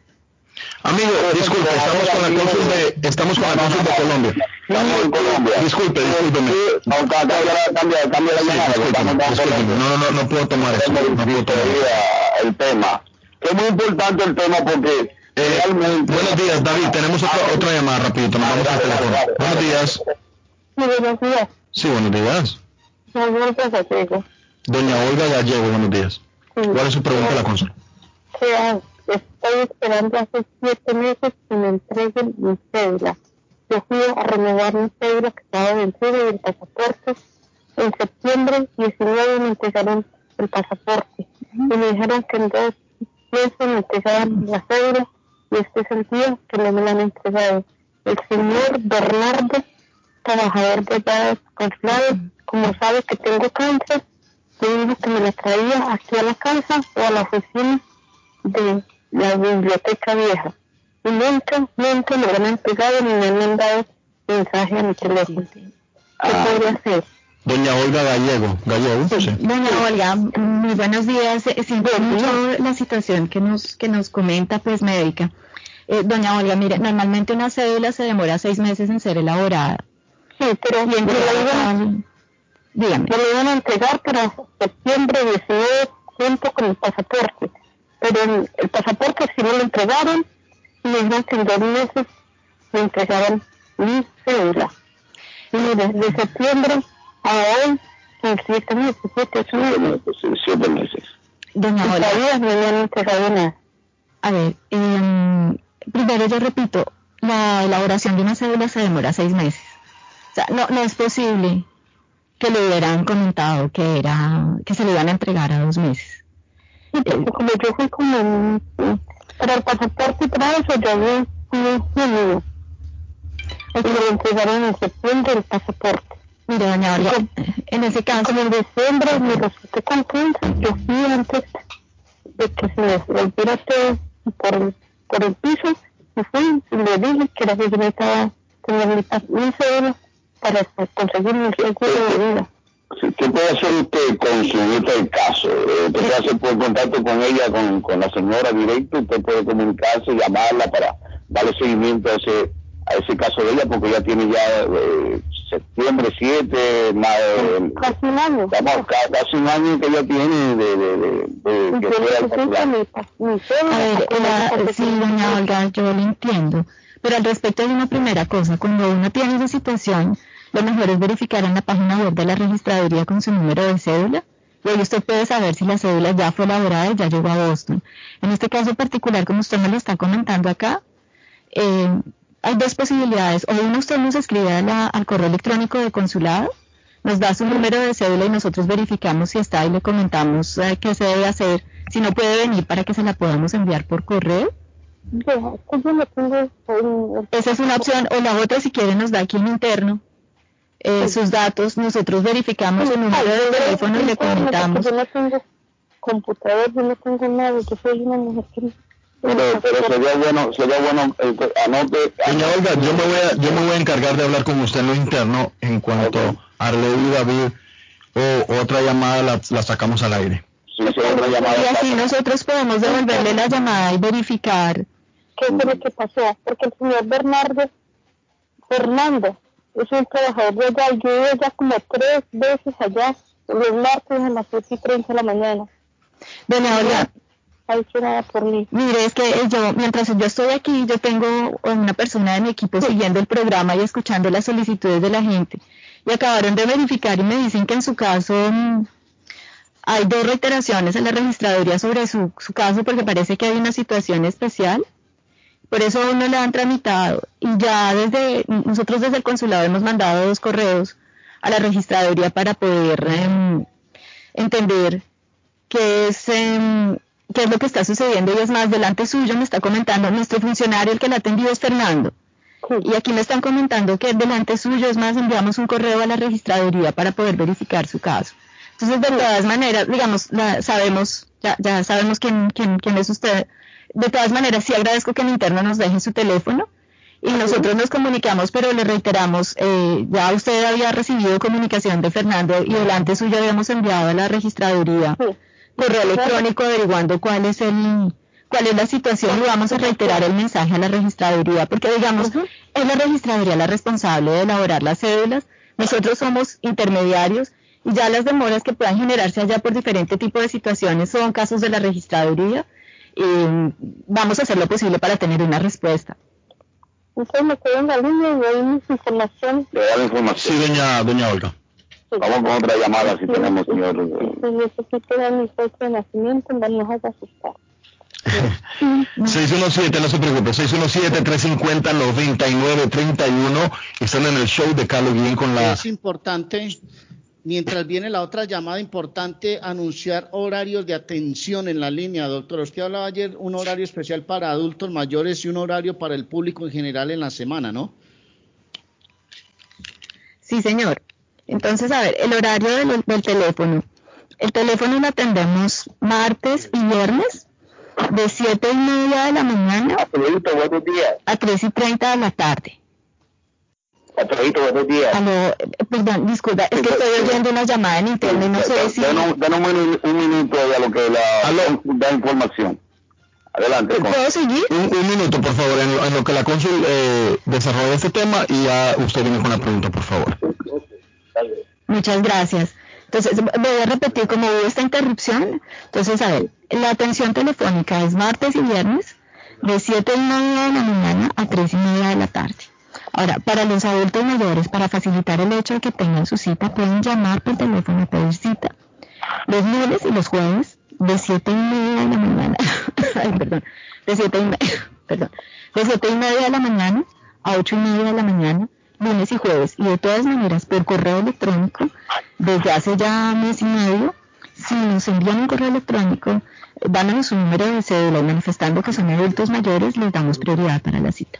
Amigo, disculpe, estamos con la cónsul de, estamos con la cónsul de Colombia. Estamos en Colombia. Disculpe, discúlpeme. Cambia, cambia la llamada. Discúlpeme, no, no, no puedo tomar eso. No puedo tomar el tema. Es muy importante el tema porque eh, buenos días, David. Tenemos otra, otra llamada rapidito. Nos vamos al teléfono. Buenos días. Sí, buenos días. Sí, buenos días. Doña Olga Gallego, buenos días. ¿Cuál es su pregunta a la consul? Estoy esperando hace siete meses que me entreguen mi cédula. Yo fui a renovar mi cédula que estaba vencida y el pasaporte. En septiembre 19 me entregaron el pasaporte y me dijeron que en dos meses me entregaban la cédula y este es el día que no me la han entregado. El señor Bernardo, trabajador de dados consulados, como sabe que tengo cáncer, me dijo que me la traía aquí a la casa o a la oficina de la biblioteca vieja. Y nunca, nunca me han entregado ni me han mandado mensaje a mi teléfono. ¿Qué ah. podría hacer? Doña Olga Gallego, Gallego, sí. Doña Olga, muy buenos días. Siento mucho la situación que nos, que nos comenta, pues, médica. Eh, doña Olga, mire, normalmente una cédula se demora seis meses en ser elaborada. Sí, pero. Me lo iban a entregar para septiembre 19 junto con el pasaporte pero el, pasaporte sí me lo entregaron y en dos meses me entregaron mi cédula. Y desde septiembre a hoy, en siete meses, siete, ocho meses. Siete meses. Doña. Todavía no me han entregado nada. A ver, eh, primero yo repito, la elaboración de una cédula se demora seis meses. O sea, no, no es posible que le hubieran comentado que era que se le iban a entregar a dos meses como yo fui como para el pasaporte para eso yo un junio y me lo entregaron en septiembre el pasaporte. Mire doña Olga en ese caso como en diciembre me resulté con cáncer yo fui antes de que se me volviera todo por, por el piso y fui y le dije que yo necesitaba tener mi, mi para conseguir mi seguro de vida ¿Qué puede hacer usted con su el caso? Eh, usted puede hacer por contacto con ella, con, con la señora directo, usted puede comunicarse, llamarla para darle seguimiento a ese, a ese caso de ella porque ella tiene ya eh, septiembre 7, más de, Casi un año. Ca- casi un año que ella tiene de, de, de, de- que sí, doña Olga, yo lo entiendo. Pero al respecto hay una primera cosa. Cuando uno tiene esa situación, lo mejor es verificar en la página web de la registraduría con su número de cédula. Y ahí usted puede saber si la cédula ya fue elaborada y ya llegó a Boston. En este caso particular, como usted me lo está comentando acá, eh, hay dos posibilidades. O uno usted nos escribe a la- al correo electrónico del consulado, nos da su número de cédula y nosotros verificamos si está y le comentamos eh, qué se debe hacer. Si no puede venir para que se la podamos enviar por correo. Esa es una opción. O la otra, si quiere, nos da aquí en interno eh, sus datos. Nosotros verificamos el número de teléfono y le comentamos. Yo no tengo computador, yo no tengo nada, yo soy una mujer que... Pero, pero sería bueno, sería bueno, eh, anote. Doña Olga, yo me, voy a, yo me voy a encargar de hablar con usted en lo interno en cuanto a Arley y David o otra llamada la, la sacamos al aire. Y así nosotros podemos devolverle la llamada y verificar. ¿Qué fue lo que pasó? Porque el señor Bernardo, Fernando, es un trabajador de allá, yo he ido ya como tres veces allá, los martes a las 7 y 30 de la mañana. Doña Olga, ha hecho nada por mí. Mire, es que yo, mientras yo estoy aquí, yo tengo una persona de mi equipo siguiendo el programa y escuchando las solicitudes de la gente. Y acabaron de verificar y me dicen que en su caso mm, hay dos reiteraciones en la registraduría sobre su, su caso porque parece que hay una situación especial. Por eso aún no le han tramitado. Y ya desde, nosotros desde el consulado hemos mandado dos correos a la registraduría para poder em, entender qué es, em, qué es lo que está sucediendo. Y es más, delante suyo me está comentando nuestro funcionario, el que la ha atendido es Fernando. Y aquí me están comentando que delante suyo, es más, enviamos un correo a la registraduría para poder verificar su caso. Entonces, de todas maneras, digamos, la- sabemos, ya, ya sabemos quién, quién, quién es usted. De todas maneras, sí agradezco que en interno nos deje su teléfono y nosotros nos comunicamos, pero le reiteramos, eh, ya usted había recibido comunicación de Fernando y delante suyo habíamos enviado a la registraduría correo electrónico averiguando cuál es el cuál es la situación y vamos a reiterar el mensaje a la registraduría porque digamos es la registraduría la responsable de elaborar las cédulas nosotros somos intermediarios y ya las demoras que puedan generarse allá por diferente tipo de situaciones son casos de la registraduría y vamos a hacer lo posible para tener una respuesta Usted me quedó en la línea y ahí mis informaciones. Le da la información. Sí, doña, doña Olga. Vamos con otra llamada si tenemos, señor. Si necesito dar mi fecha de nacimiento, no nos haga asustar. 617, no se preocupe, 617-350-9931. Están en el show de Carlos Guillén con la... Es importante, mientras viene la otra llamada, importante anunciar horarios de atención en la línea, doctor. Usted hablaba ayer un horario especial para adultos mayores y un horario para el público en general en la semana, ¿no? Sí, señor. Entonces, a ver, el horario del, del teléfono. El teléfono lo atendemos martes y viernes de 7 y media de la mañana a 3 y 30 de la tarde. Alfredito, buenos días. Aló, perdón, disculpa, es que estoy oyendo una llamada en interno y no sé si... Denos un, un minuto de a lo que la da información. Adelante. con- ¿Puedo seguir? Un, un minuto, por favor, en, lo- en lo que la cónsul eh, desarrolla este tema y ya usted viene con la pregunta, por favor. Muchas gracias. Entonces, voy a repetir cómo hubo esta interrupción. Entonces, a ver, la atención telefónica es martes y viernes de 7 y media de la mañana a 3 y media de la tarde. Ahora, para los adultos mayores, para facilitar el hecho de que tengan su cita, pueden llamar por teléfono a pedir cita los lunes y los jueves de 7 y media de la mañana. Ay, perdón. De 7 y media, perdón. De 7 y media de la mañana a 8 y media de la mañana, lunes y jueves. Y de todas maneras, por correo electrónico, desde hace ya mes y medio, si nos envían un correo electrónico, dándonos su número de cédula y manifestando que son adultos mayores, les damos prioridad para la cita.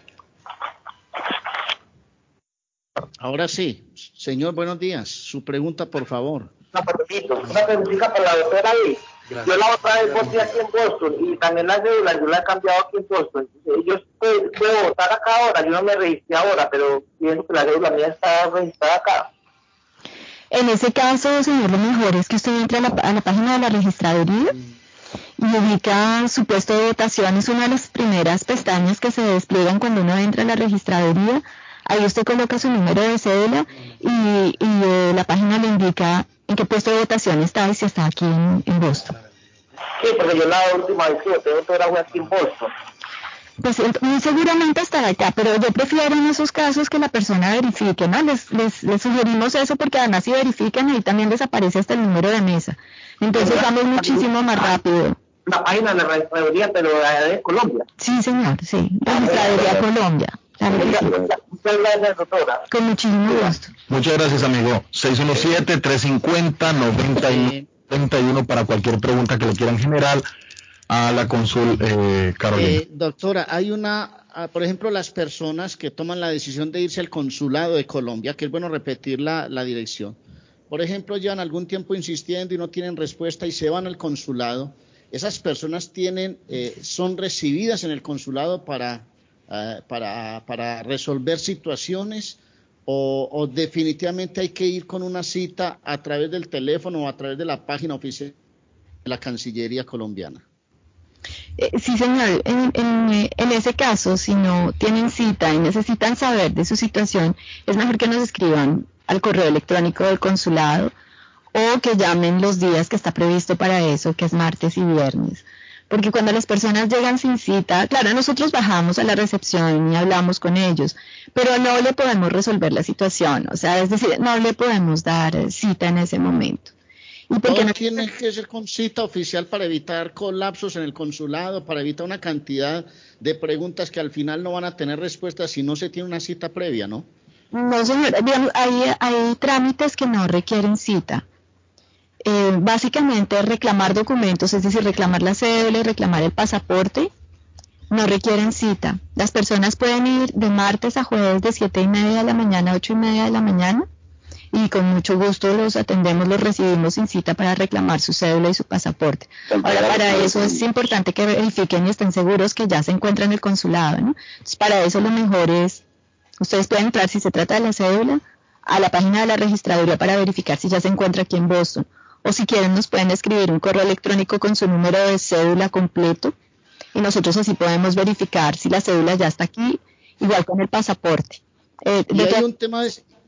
Ahora sí, señor, buenos días. Su pregunta, por favor. Una preguntita, una preguntita para la doctora ahí. Yo la otra vez voté aquí en Boston y también la cédula yo la he cambiado aquí en Boston. Yo puedo, puedo votar acá ahora, yo no me registré ahora, pero viendo que la cédula mía está registrada acá. En ese caso, señor, lo mejor es que usted entre a la, a la página de la registraduría y y ubica su puesto de votación, es una de las primeras pestañas que se despliegan cuando uno entra a la registraduría. Ahí usted coloca su número de cédula y, y eh, la página le indica en qué puesto de votación está y si está aquí en, en Boston. Sí, porque yo la última vez que tengo era aquí en Boston. Pues muy seguramente estará acá, pero yo prefiero en esos casos que la persona verifique, ¿no? Les, les, les sugerimos eso porque además si verifican ahí también desaparece hasta el número de mesa. Entonces vamos muchísimo más rápido. La página de la registraduría, pero de, de Colombia. Sí, señor, sí. Registraduría Colombia. Claro que sí. Muchas gracias, doctora. Con muchísimo gusto. Muchas gracias, amigo. 617-350-91 para cualquier pregunta que le quieran generar a la consul eh, Carolina. Eh, doctora, hay una, ah, por ejemplo, las personas que toman la decisión de irse al consulado de Colombia, que es bueno repetir la, la dirección. Por ejemplo, llevan algún tiempo insistiendo y no tienen respuesta y se van al consulado. Esas personas tienen, eh, son recibidas en el consulado para, ah, para, para resolver situaciones o, definitivamente hay que ir con una cita a través del teléfono o a través de la página oficial de la Cancillería colombiana. Eh, sí, señor. En, eh, en ese caso, si no tienen cita y necesitan saber de su situación, es mejor que nos escriban al correo electrónico del consulado o que llamen los días que está previsto para eso, que es martes y viernes. Porque cuando las personas llegan sin cita, claro, nosotros bajamos a la recepción y hablamos con ellos, pero no le podemos resolver la situación, o sea, es decir, no le podemos dar eh, cita en ese momento. ¿Y por qué Todo no? tiene que ser con cita oficial para evitar colapsos en el consulado, para evitar una cantidad de preguntas que al final no van a tener respuesta si no se tiene una cita previa, ¿no? No, señor, digamos, hay, hay trámites que no requieren cita. Eh, básicamente reclamar documentos, es decir, reclamar la cédula y reclamar el pasaporte, no requieren cita. Las personas pueden ir de martes a jueves de siete y media de la mañana a ocho y media de la mañana y con mucho gusto los atendemos, los recibimos sin cita para reclamar su cédula y su pasaporte. Ahora, para eso es importante que verifiquen y estén seguros que ya se encuentran en el consulado, ¿no? Entonces, para eso lo mejor es, ustedes pueden entrar, si se trata de la cédula, a la página de la registraduría para verificar si ya se encuentra aquí en Boston. O si quieren, nos pueden escribir un correo electrónico con su número de cédula completo y nosotros así podemos verificar si la cédula ya está aquí, igual con el pasaporte. Eh, Y hay un tema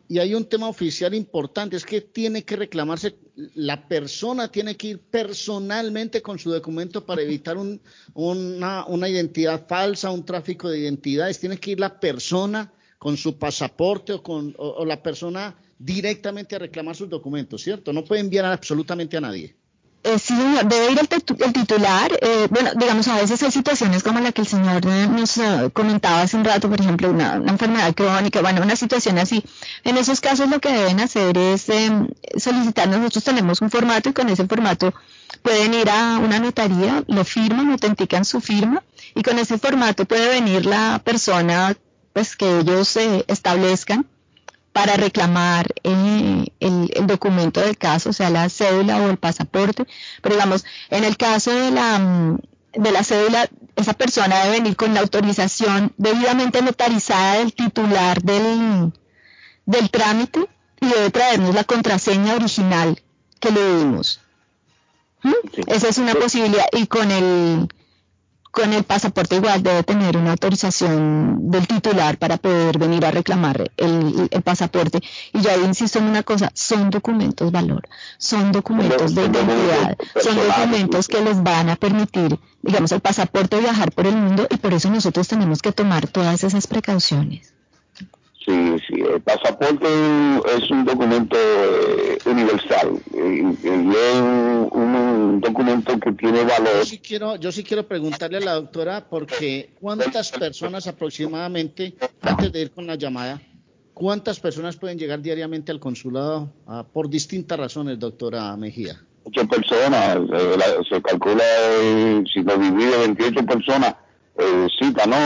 y hay un tema oficial importante, es que tiene que reclamarse, la persona tiene que ir personalmente con su documento para evitar un- una, una identidad falsa, un tráfico de identidades, tiene que ir la persona con su pasaporte o, con, o, o la persona directamente a reclamar sus documentos, ¿cierto? No puede enviar absolutamente a nadie. Eh, sí, debe ir el, el titular. eh, bueno, digamos, a veces hay situaciones como la que el señor eh, nos eh, comentaba hace un rato, por ejemplo, una, una enfermedad crónica, bueno, una situación así. En esos casos lo que deben hacer es eh, solicitar, nosotros tenemos un formato y con ese formato pueden ir a una notaría, lo firman, autentican su firma y con ese formato puede venir la persona pues que ellos eh, establezcan para reclamar eh, el, el documento del caso, o sea, la cédula o el pasaporte. Pero digamos, en el caso de la, mm, de la cédula, esa persona debe venir con la autorización debidamente notarizada del titular del, del trámite y debe traernos la contraseña original que le dimos. ¿Mm? Esa es una posibilidad. Y con el, con el pasaporte igual debe tener una autorización del titular para poder venir a reclamar el, el pasaporte. Y yo ahí insisto en una cosa, son documentos valor, son documentos de identidad, son documentos que les van a permitir, digamos, el pasaporte viajar por el mundo y por eso nosotros tenemos que tomar todas esas precauciones. Sí, sí, el pasaporte es un documento eh, universal eh, y es un, un documento que tiene valor. Yo sí quiero, yo sí quiero preguntarle a la doctora porque cuántas personas aproximadamente, antes de ir con la llamada, cuántas personas pueden llegar diariamente al consulado ah, por distintas razones, doctora Mejía. Ocho personas, eh, la- se calcula, eh, si lo divide 28 personas, eh, cita, ¿no?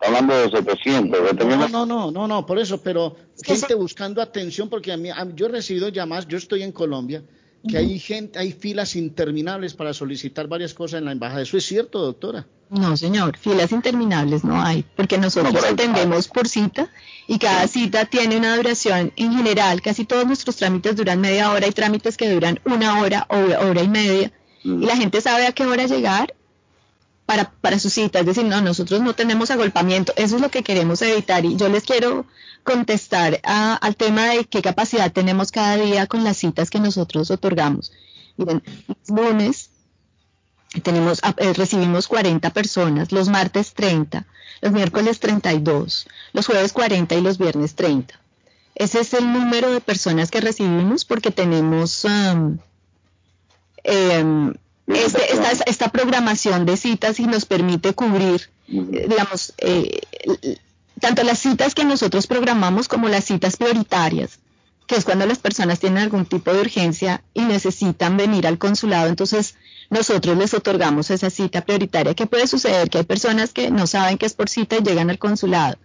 Está hablando de 700. dependiendo- No, no, no, no, no, por eso, pero gente buscando atención, porque a mí, a yo he recibido llamadas, yo estoy en Colombia, que hay gente, hay filas interminables para solicitar varias cosas en la embajada. ¿Eso es cierto, doctora? No, señor, filas interminables no hay, porque nosotros atendemos por cita y cada cita tiene una duración en general. Casi todos nuestros trámites duran media hora, hay trámites que duran una hora o hora y media y la gente sabe a qué hora llegar para, para su cita. Es decir, no, nosotros no tenemos agolpamiento. Eso es lo que queremos evitar. Y yo les quiero contestar al tema de qué capacidad tenemos cada día con las citas que nosotros otorgamos. Miren, los lunes tenemos, eh, recibimos 40 personas, los martes 30, los miércoles 32, los jueves 40 y los viernes 30. Ese es el número de personas que recibimos porque tenemos um, em, este, esta, programación de citas y nos permite cubrir, eh, digamos, eh, tanto las citas que nosotros programamos como las citas prioritarias, que es cuando las personas tienen algún tipo de urgencia y necesitan venir al consulado, entonces nosotros les otorgamos esa cita prioritaria. ¿Qué puede suceder? Que hay personas que no saben que es por cita y llegan al consulado.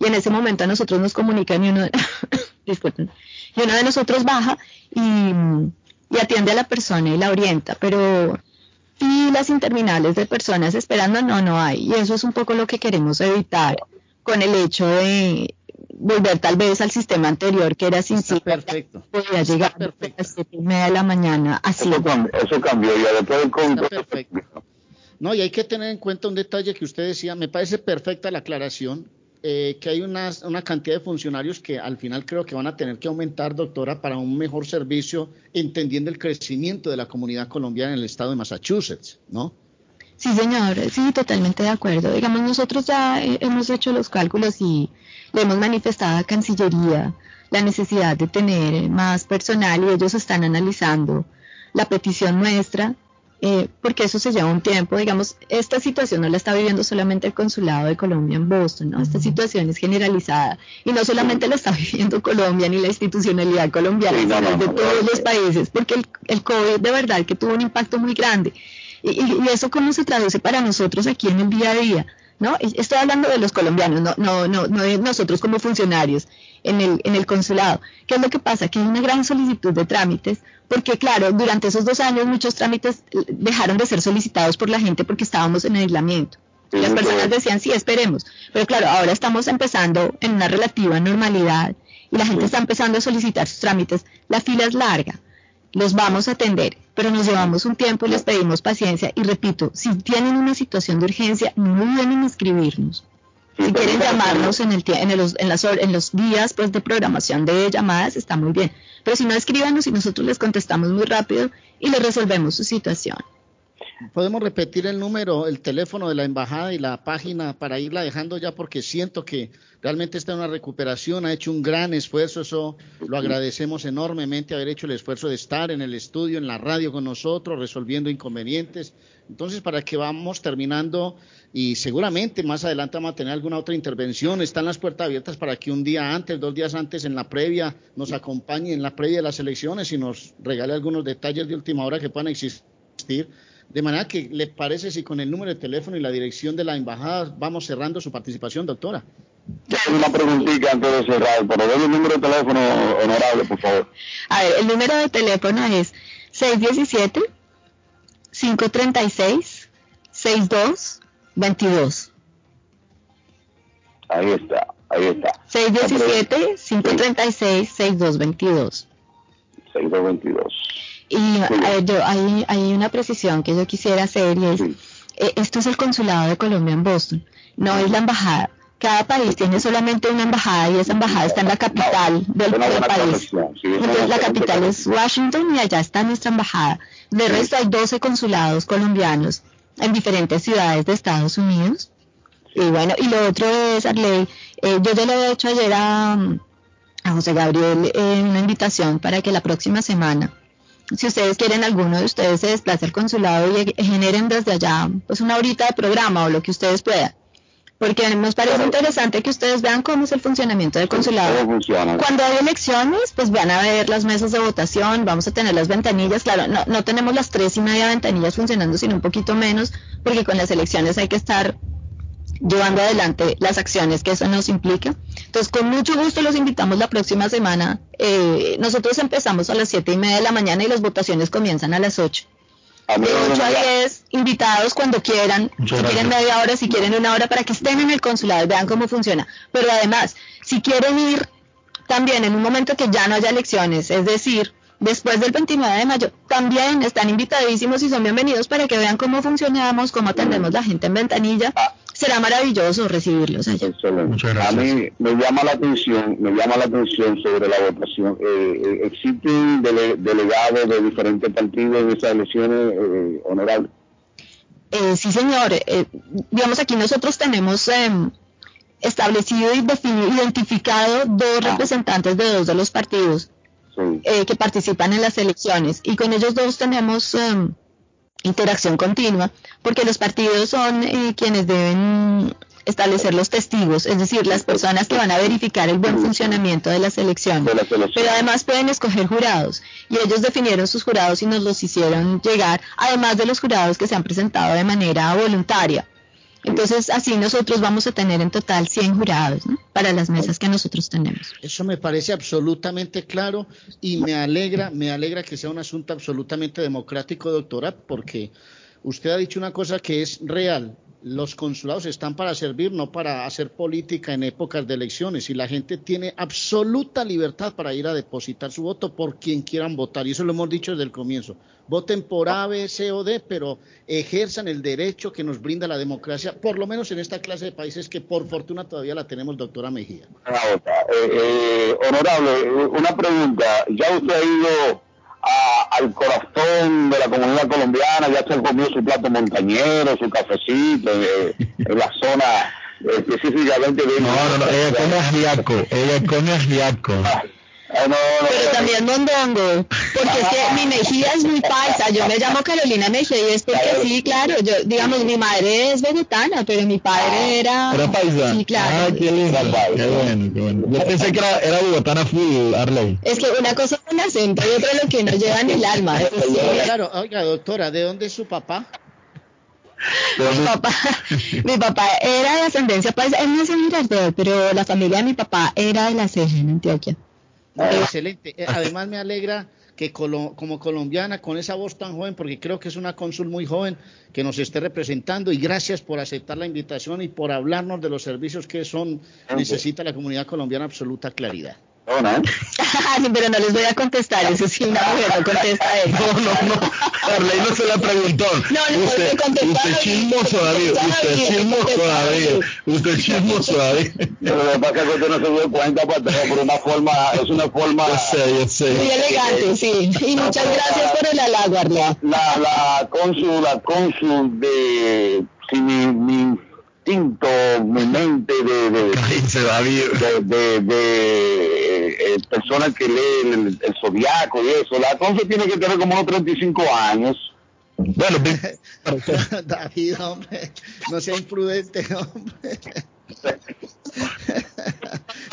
Y en ese momento a nosotros nos comunican y uno, disculpen, y uno de nosotros baja y, y atiende a la persona y la orienta, pero filas interminables de personas esperando, no, no hay. Y eso es un poco lo que queremos evitar con el hecho de volver tal vez al sistema anterior que era sin Está perfecto. podía llegar a las siete y media de la mañana así. Eso cambió, eso cambió ya después del COVID. perfecto. No, y hay que tener en cuenta un detalle que usted decía, me parece perfecta la aclaración, eh, que hay una, una, cantidad de funcionarios que al final creo que van a tener que aumentar, doctora, para un mejor servicio, entendiendo el crecimiento de la comunidad colombiana en el estado de Massachusetts, ¿no? Sí, señor, sí, totalmente de acuerdo. Digamos, nosotros ya hemos hecho los cálculos y le hemos manifestado a Cancillería la necesidad de tener más personal y ellos están analizando la petición nuestra eh, porque eso se lleva un tiempo. Digamos, esta situación no la está viviendo solamente el Consulado de Colombia en Boston, ¿no? Esta situación es generalizada y no solamente la está viviendo Colombia ni la institucionalidad colombiana, sino de todos los países, porque el, el, COVID de verdad que tuvo un impacto muy grande. Y, y, eso cómo se traduce para nosotros aquí en el día a día. ¿No? Estoy hablando de los colombianos, no, no, no, no de nosotros como funcionarios en el, en el consulado. ¿Qué es lo que pasa? Que hay una gran solicitud de trámites, porque claro, durante esos dos años muchos trámites dejaron de ser solicitados por la gente porque estábamos en aislamiento. Las personas decían, sí, esperemos. Pero claro, ahora estamos empezando en una relativa normalidad y la gente está empezando a solicitar sus trámites. La fila es larga, los vamos a atender, pero nos llevamos un tiempo y les pedimos paciencia. Y repito, si tienen una situación de urgencia, no duden en escribirnos. Si quieren llamarnos en, el, en, los, en, las, en los días pues, de programación de llamadas, está muy bien. Pero si no, escríbanos y nosotros les contestamos muy rápido y les resolvemos su situación. Podemos repetir el número, el teléfono de la embajada y la página para irla dejando ya porque siento que realmente está en una recuperación, ha hecho un gran esfuerzo, eso lo agradecemos enormemente, haber hecho el esfuerzo de estar en el estudio, en la radio con nosotros, resolviendo inconvenientes. Entonces, para que vamos terminando y seguramente más adelante vamos a tener alguna otra intervención, están las puertas abiertas para que un día antes, dos días antes en la previa nos acompañe en la previa de las elecciones y nos regale algunos detalles de última hora que puedan existir de manera que, ¿le parece si con el número de teléfono y la dirección de la embajada vamos cerrando su participación, doctora? Una preguntita antes de cerrar, pero den el número de teléfono honorable, por favor. A ver, el número de teléfono es 617-536-6222. Ahí está, ahí está. 617-536-6222. 6222. Y eh, yo, hay, hay una precisión que yo quisiera hacer y es, eh, esto es el consulado de Colombia en Boston, no es la embajada. Cada país tiene solamente una embajada y esa embajada está en la capital del, país. Entonces la capital es Washington y allá está nuestra embajada. De resto hay 12 consulados colombianos en diferentes ciudades de Estados Unidos. Y bueno, y lo otro es, Arley, eh, yo ya le había hecho ayer a, a José Gabriel una invitación para que la próxima semana si ustedes quieren, alguno de ustedes se desplace al consulado y generen desde allá pues una horita de programa o lo que ustedes puedan. Porque nos parece interesante que ustedes vean cómo es el funcionamiento del consulado. Cuando hay elecciones, pues van a ver las mesas de votación, vamos a tener las ventanillas. Claro, no, no tenemos las tres y media ventanillas funcionando, sino un poquito menos, porque con las elecciones hay que estar llevando adelante las acciones que eso nos implica. Entonces, con mucho gusto los invitamos la próxima semana. Eh, nosotros empezamos a las siete y media de la mañana y las votaciones comienzan a las 8. De 8 a 10, invitados cuando quieran, si quieren media hora, si quieren una hora, para que estén en el consulado y vean cómo funciona. Pero además, si quieren ir también en un momento que ya no haya elecciones, es decir, después del 29 de mayo, también están invitadísimos y son bienvenidos para que vean cómo funcionamos, cómo atendemos la gente en ventanilla. Será maravilloso recibirlos allá. A mí me llama la atención, me llama la atención sobre la votación. Eh, eh, existen dele- delegados de diferentes partidos en esas elecciones eh, honorables. Eh, sí, señor. Eh, digamos, aquí nosotros tenemos em, establecido y definido, identificado dos representantes de dos de los partidos eh, que participan en las elecciones y con ellos dos tenemos em, interacción continua porque los partidos son eh, quienes deben establecer los testigos, es decir, las personas que van a verificar el buen funcionamiento de las elecciones. Pero además pueden escoger jurados y ellos definieron sus jurados y nos los hicieron llegar, además de los jurados que se han presentado de manera voluntaria. Entonces, así nosotros vamos a tener en total 100 jurados ¿no? para las mesas que nosotros tenemos. Eso me parece absolutamente claro y me alegra, me alegra que sea un asunto absolutamente democrático, doctora, porque usted ha dicho una cosa que es real. Los consulados están para servir, no para hacer política en épocas de elecciones. Y la gente tiene absoluta libertad para ir a depositar su voto por quien quieran votar. Y eso lo hemos dicho desde el comienzo. Voten por A, B, C o D, pero ejerzan el derecho que nos brinda la democracia, por lo menos en esta clase de países que por fortuna todavía la tenemos, doctora Mejía. Eh, eh, honorable, una pregunta. ¿Ya usted ha ido a- al corazón de la comunidad colombiana? ¿Ya se comió su plato montañero, su cafecito eh, en la zona específicamente de... No, no, no, ella come ajiaco, ella come ajiaco. Pero también mondongo, porque es que mi Mejía es muy paisa, yo me llamo Carolina Mejía y es porque sí, claro, yo, digamos, mi madre es vegetana, pero mi padre era... Era paisa. Sí, claro. Ah, qué lindo. Qué bueno, qué bueno. Yo pensé que era, era bogotana full, Arley. Es que una cosa es un acento y otra lo que uno lleva en el alma. eso sí. Claro, oiga, doctora, ¿de dónde es su papá? Mi papá, mi papá era de ascendencia paisa, él nació en Girardot, pero la familia de mi papá era de la Ceja, en Antioquia. Excelente. Eh, Además me alegra que colo- como colombiana, con esa voz tan joven, porque creo que es una cónsul muy joven, que nos esté representando y gracias por aceptar la invitación y por hablarnos de los servicios que son necesita la comunidad colombiana absoluta claridad. Sí, pero no les voy a contestar, eso sí, una mujer no contesta él. No, no, no. Arley no se la preguntó. No, no, usted, usted chismoso, David. Usted chismoso, David. Usted chismoso, David. Pero lo que pasa es que usted no se dio cuenta, pues, pero por una forma, es una forma... Yo sé, yo sé. Muy elegante, sí. Y muchas gracias por el halago, Arley. la, la cónsul, la cónsul de, si mi, mi instinto, mi mente de, de, de, de, de, eh, personas que leen el, el zodiaco y eso, la cónsul tiene que tener como unos 35 años. Bueno, David, hombre, no sea imprudente, hombre.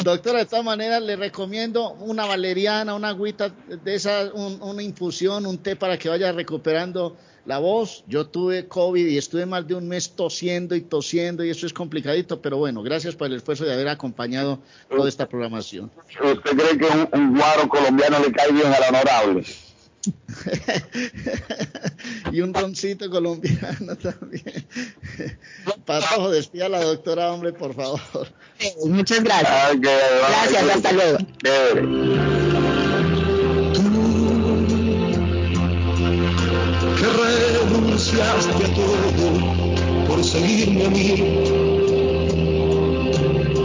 Doctora, de todas maneras le recomiendo una valeriana, una agüita de esa, un- una infusión, un té para que vaya recuperando la voz. Yo tuve COVID y estuve más de un mes tosiendo y tosiendo y eso es complicadito, pero bueno, gracias por el esfuerzo de haber acompañado toda esta programación. ¿Usted cree que un, un guaro colombiano le cae bien al honorable? y un roncito colombiano también. Patojo, despida a la doctora, hombre, por favor. Muchas gracias. Ah, Gracias, hasta luego. Renunciaste a todo por seguirme a mí.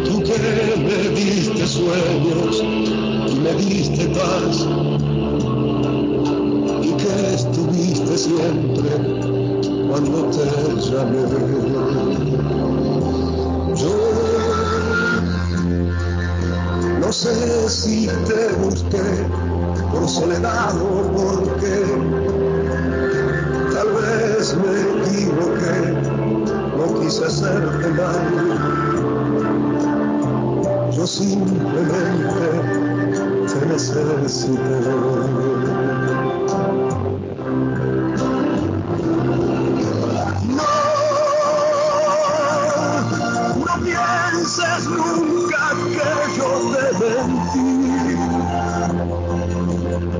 Tú que me diste sueños y me diste paz y que estuviste siempre cuando te llamé. Yo no sé si te busqué por soledad o Tal vez me equivoqué, no quise hacerte mal. Yo simplemente te necesité. Pienses nunca que yo te mentí.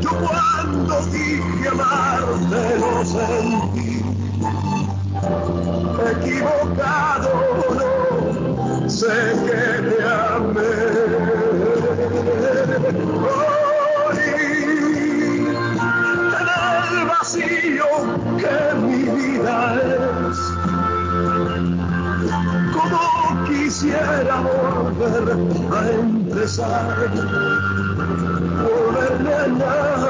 Yo cuando dije amarte lo sentí equivocado, no sé que te amé. Morí en el vacío que mi vida es. Como quisiera volver a empezar, volverme a nada.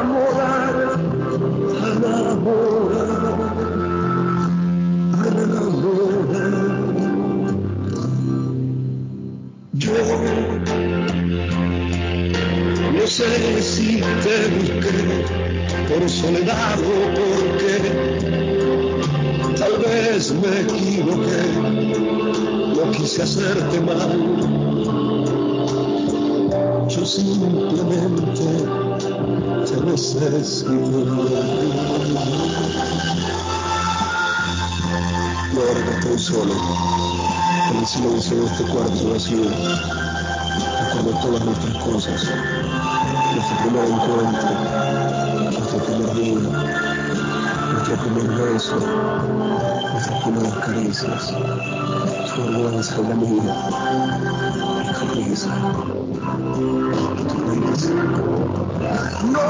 Si te busqué por soledad o porque tal vez me equivoqué, no quise hacerte mal. Yo simplemente te necesito. Y ahora que estoy solo, en el silencio de este cuarto vacío, recuerdo todas nuestras cosas, nuestro primer encuentro, nuestro primer día, nuestro primer beso, nuestras primeras caricias, tu vergüenza y la mía, risa, tu risa. No,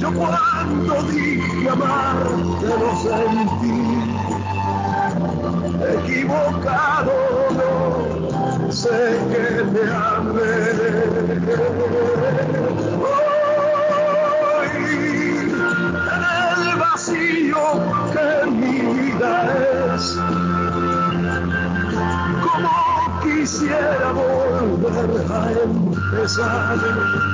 no cuando dije amarte lo sentí equivocado. No sé que te amé. Hoy en el vacío que mi vida es como quisiera volver a empezar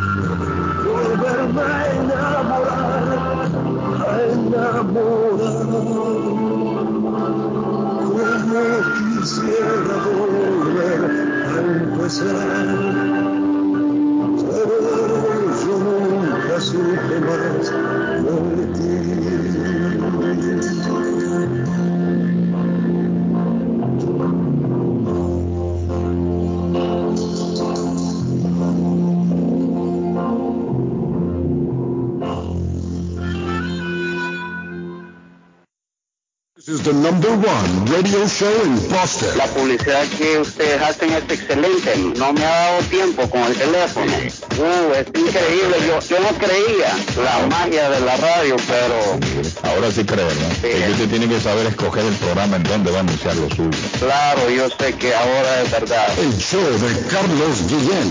radio show in Boston. La publicidad que ustedes hacen es excelente. No me ha dado tiempo con el teléfono. Uh, es increíble. Yo, yo no creía la magia de la radio, pero Ahora sí creo, ¿no? Que usted tiene que saber escoger el programa en donde va a anunciar lo suyo. claro, yo sé que ahora es verdad. El show de Carlos Guillén.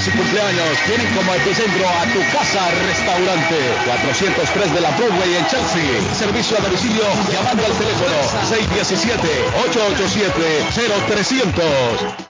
bodas y cumpleaños tienen como epicentro a tu casa restaurante 403 de la Broadway en Chelsea. Servicio a domicilio llamando al teléfono 617-887-0300.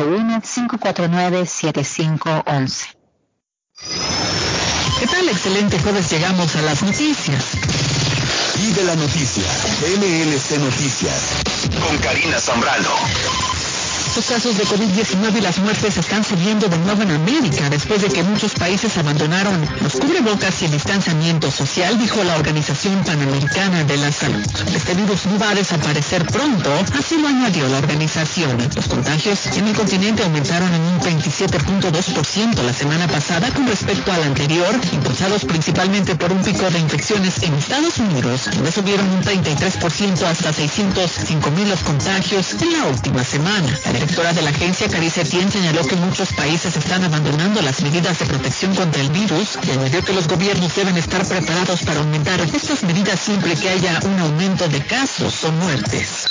781-549-7511. ¿Qué tal? Excelente jueves, llegamos a las noticias. Y de la noticia, MLC Noticias, con Karina Zambrano. Los casos de COVID-19 y las muertes están subiendo de nuevo en América después de que muchos países abandonaron los cubrebocas y el distanciamiento social, dijo la Organización Panamericana de la Salud. Este virus no va a desaparecer pronto, así lo añadió la organización. Los contagios en el continente aumentaron en un 27.2% la semana pasada con respecto al anterior, impulsados principalmente por un pico de infecciones en Estados Unidos, donde subieron un 33% hasta 605 mil los contagios en la última semana. Directora de la agencia, Carice Tien, señaló que muchos países están abandonando las medidas de protección contra el virus y añadió que los gobiernos deben estar preparados para aumentar estas medidas siempre que haya un aumento de casos o muertes.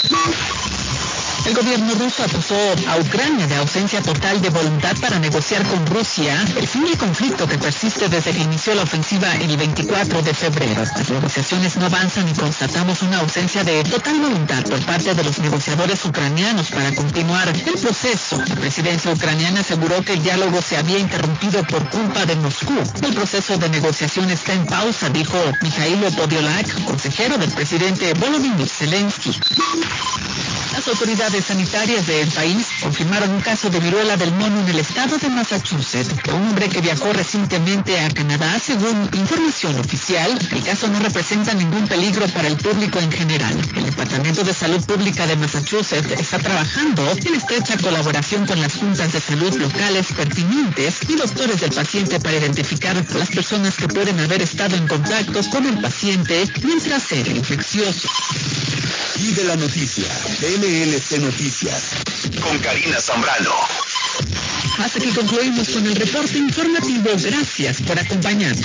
El gobierno ruso acusó a Ucrania de ausencia total de voluntad para negociar con Rusia el fin del conflicto que persiste desde que inició la ofensiva el 24 de febrero. Las negociaciones no avanzan y constatamos una ausencia de total voluntad por parte de los negociadores ucranianos para continuar el proceso. La presidencia ucraniana aseguró que el diálogo se había interrumpido por culpa de Moscú. El proceso de negociación está en pausa, dijo Mikhailo Podiolak, consejero del presidente Volodymyr Zelensky. Las autoridades sanitarias del país confirmaron un caso de viruela del mono en el estado de Massachusetts. Un hombre que viajó recientemente a Canadá, según información oficial, el caso no representa ningún peligro para el público en general. El Departamento de Salud Pública de Massachusetts está trabajando en estrecha colaboración con las juntas de salud locales pertinentes y doctores del paciente para identificar las personas que pueden haber estado en contacto con el paciente mientras era infeccioso. Y de la noticia, MLC Noticias, con Karina Zambrano. Hasta que concluimos con el reporte informativo. Gracias por acompañarnos.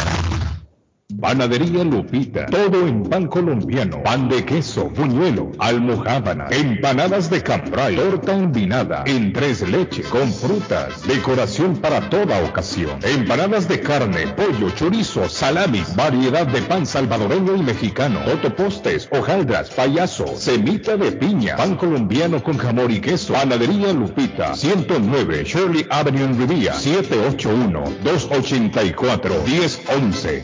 Panadería Lupita, todo en pan colombiano, pan de queso, buñuelo, almohábana, empanadas de cambray, torta envinada, en tres leches, con frutas, decoración para toda ocasión, empanadas de carne, pollo, chorizo, salami, variedad de pan salvadoreño y mexicano, otopostes, hojaldras, payaso, semita de piña, pan colombiano con jamón y queso, Panadería Lupita, 109 Shirley Avenue en Rivia, 781-284-1011.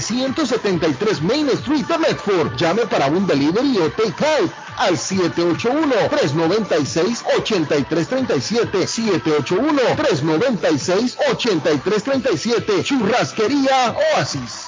373 Main Street de Medford. Llame para un delivery o take out al 781-396-8337. 781-396-8337. Churrasquería Oasis.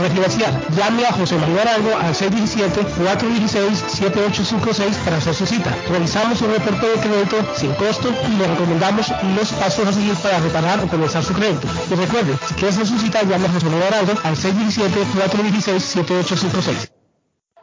Llame a José Manuel Arango al 617-416-7856 para hacer su cita. Realizamos un reporte de crédito sin costo y le recomendamos los pasos a seguir para reparar o comenzar su crédito. Y recuerde, si quiere hacer su cita, llame a José Manuel Arango al 617-416-7856.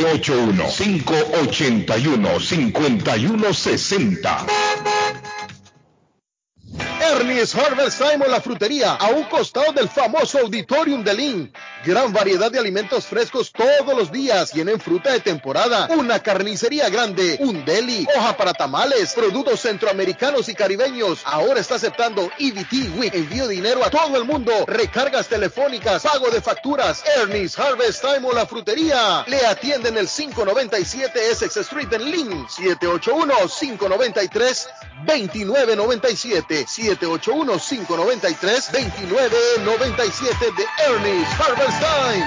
781-581-5160. Ernie's Harvest Time la frutería, a un costado del famoso Auditorium de Lynn. Gran variedad de alimentos frescos todos los días. Tienen fruta de temporada, una carnicería grande, un deli, hoja para tamales, productos centroamericanos y caribeños. Ahora está aceptando EBT Week. Envío dinero a todo el mundo. Recargas telefónicas, pago de facturas. Ernie's Harvest Time la frutería. Le atienden el 597 Essex Street en Lynn. 781-593-2997. 781-593-2997 de Ernie's Harvest Time.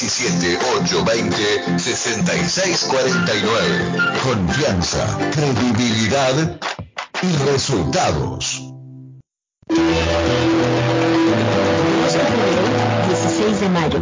617-820-6649. Confianza, credibilidad y resultados. 16 de mayo.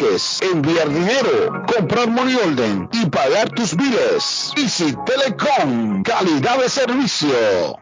enviar dinero, comprar money order y pagar tus biles. Easy Telecom, calidad de servicio.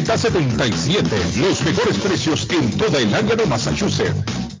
77. Los mejores precios en toda el área de Massachusetts.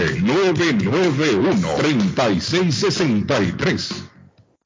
991-3663.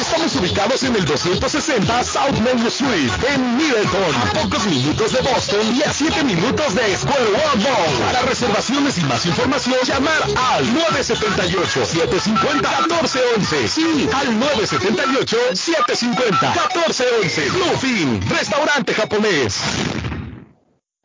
Estamos ubicados en el 260 South Main Street, en Middleton, a pocos minutos de Boston y a 7 minutos de Square World Mall. Para reservaciones y más información, llamar al 978-750-1411. Sí, al 978-750-1411. Bluefin, restaurante japonés.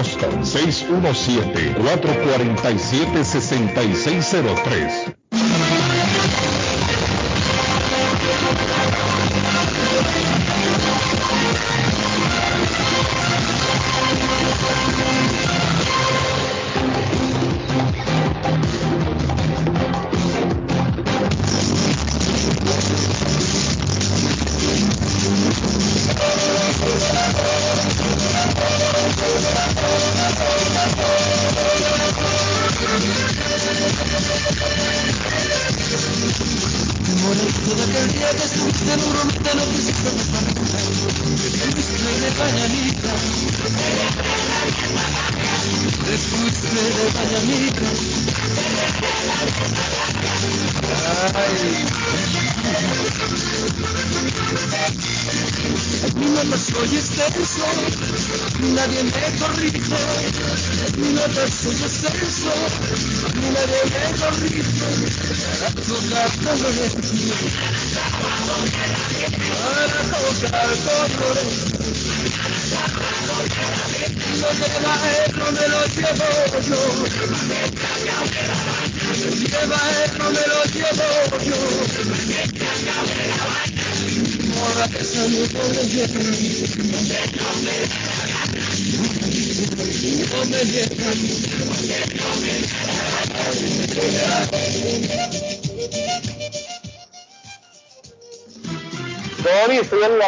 Boston. 617-447-6603.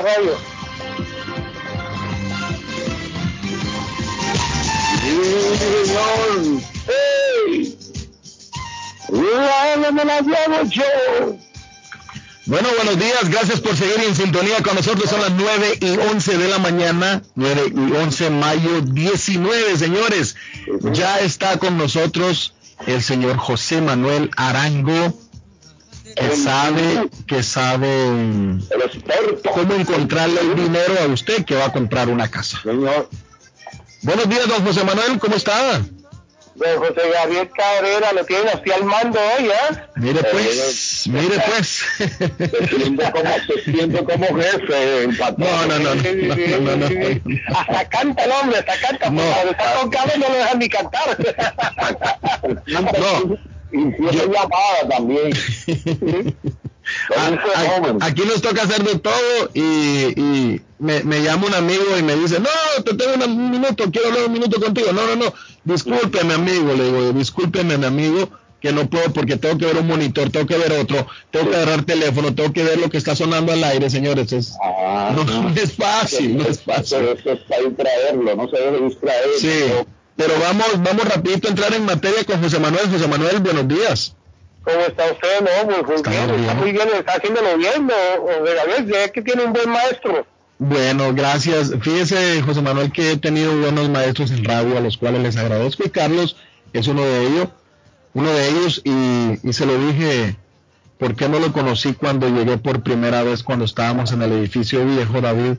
Radio. ¡Hey! me la llevo yo. Bueno, buenos días, gracias por seguir en sintonía con nosotros. Son las 9 y 11 de la mañana, 9 y 11 mayo 19, señores. Ya está con nosotros el señor José Manuel Arango, que sabe, que sabe cómo encontrarle el dinero a usted que va a comprar una casa. Buenos días, don José Manuel, ¿cómo está? Don José Gabriel Cabrera lo tiene así al mando hoy, ¿eh? Mire pues, mire pues. Se siente como, se siente como jefe, el patrón. No, no, no, no, no, no, no, no. Hasta canta el hombre, hasta canta. No. Cuando está con Carlos no lo dejan ni cantar. No. Y es llamada también. A- a- aquí nos toca hacer de todo y, y me, me llama un amigo y me dice, no, te tengo un minuto, quiero hablar un minuto contigo. No, no, no, discúlpeme amigo, le digo, discúlpeme mi amigo que no puedo porque tengo que ver un monitor, tengo que ver otro, tengo que agarrar teléfono, tengo que ver lo que está sonando al aire, señores. Es, no, no es fácil, no es fácil. Pero eso está distraerlo, no se debe distraer. Sí, pero vamos, vamos rapidito a entrar en materia con José Manuel. José Manuel, buenos días. ¿Cómo está usted? No, muy, muy bien, está muy bien, está haciéndolo bien, ¿no? Ya que tiene un buen maestro. Bueno, gracias. Fíjese, José Manuel, que he tenido buenos maestros en radio a los cuales les agradezco y Carlos es uno de ellos, uno de ellos y, y se lo dije, ¿por qué no lo conocí cuando llegué por primera vez cuando estábamos en el edificio viejo David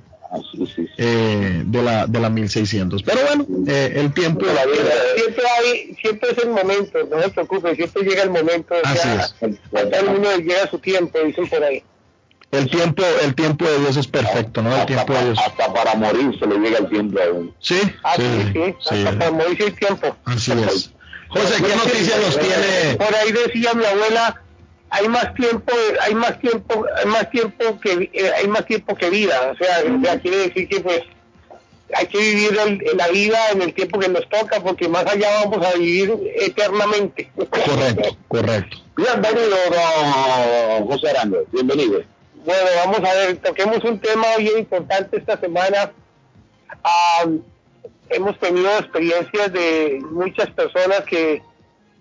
eh, de la de la 1600? Pero bueno, eh, el tiempo. Siempre hay, siempre es el momento, no se preocupe, siempre llega el momento. Así sea, A todo el mundo le llega su tiempo, dicen por ahí. El tiempo, el tiempo de Dios es perfecto, ¿no? El tiempo de Dios. Hasta para morir se le llega el tiempo a uno. Sí, Ah, sí, sí, sí, sí. hasta para morirse hay tiempo. Así es. José, ¿qué noticias nos tiene? Por ahí decía mi abuela, hay más tiempo, hay más tiempo, hay más tiempo que eh, hay más tiempo que vida, o sea, o sea, quiere decir que pues hay que vivir el- la vida en el tiempo que nos toca, porque más allá vamos a vivir eternamente. Correcto, correcto. Bienvenido, don José Arango. Bienvenido. Bueno, vamos a ver, toquemos un tema bien importante esta semana. Ah, hemos tenido experiencias de muchas personas que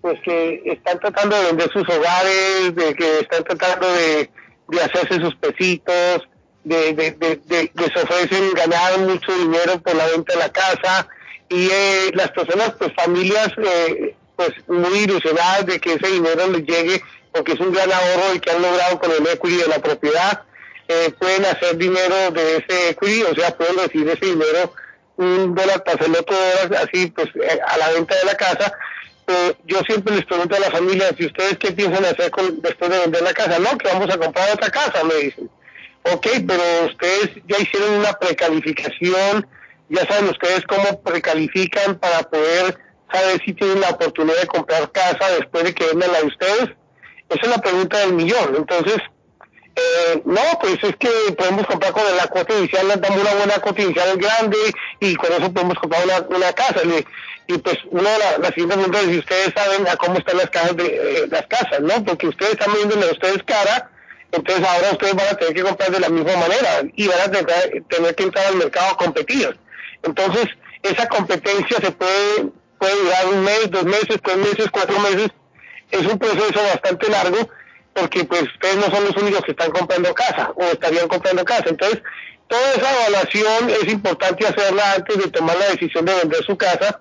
pues que están tratando de vender sus hogares, de que están tratando de, de hacerse sus pesitos, de, de, de, de- se ofrecen ganar mucho dinero por la venta de la casa y eh, las personas, pues familias, eh, pues muy ilusionadas de que ese dinero les llegue porque es un gran ahorro el que han logrado con el equity de la propiedad, eh, pueden hacer dinero de ese equity, o sea, pueden recibir ese dinero un dólar tras el otro así pues eh, a la venta de la casa. Yo siempre les pregunto a la familia, si ustedes qué piensan hacer con, después de vender la casa, no, que vamos a comprar otra casa, me dicen. Ok, pero ustedes ya hicieron una precalificación, ya saben ustedes cómo precalifican para poder saber si tienen la oportunidad de comprar casa después de que vendan la de ustedes. Esa es la pregunta del millón. Entonces, eh, no, pues es que podemos comprar con la cuota inicial, damos una buena cuota inicial grande y con eso podemos comprar una, una casa. Y, y pues una de la- las siguientes preguntas es si ustedes saben a cómo están las casas, de, eh, las casas, ¿no? Porque ustedes están vendiendo a ustedes cara, entonces ahora ustedes van a tener que comprar de la misma manera y van a tener, tener que entrar al mercado a competir. Entonces, esa competencia se puede, puede durar un mes, dos meses, tres meses, cuatro meses. Es un proceso bastante largo porque pues ustedes no son los únicos que están comprando casa o estarían comprando casa. Entonces, toda esa evaluación es importante hacerla antes de tomar la decisión de vender su casa.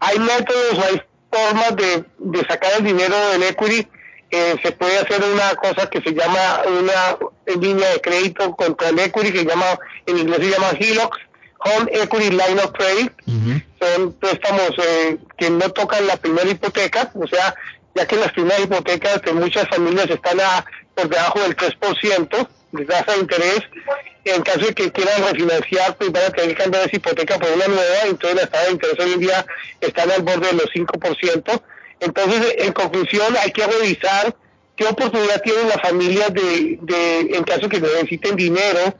Hay métodos, hay formas de, de sacar el dinero del equity. Eh, se puede hacer una cosa que se llama una línea de crédito contra el equity, que se llama, en inglés se llama HELOC, Home Equity Line of Credit. Son préstamos eh, que no tocan la primera hipoteca, o sea, ya que las primeras hipotecas de muchas familias están a, por debajo del 3% de tasa de interés. En caso de que quieran refinanciar, pues van a tener que cambiar esa hipoteca por una nueva, entonces las tasas de interés hoy en día están al borde de los 5%. Entonces, en conclusión, hay que revisar qué oportunidad tienen las familias de, de en caso que necesiten dinero,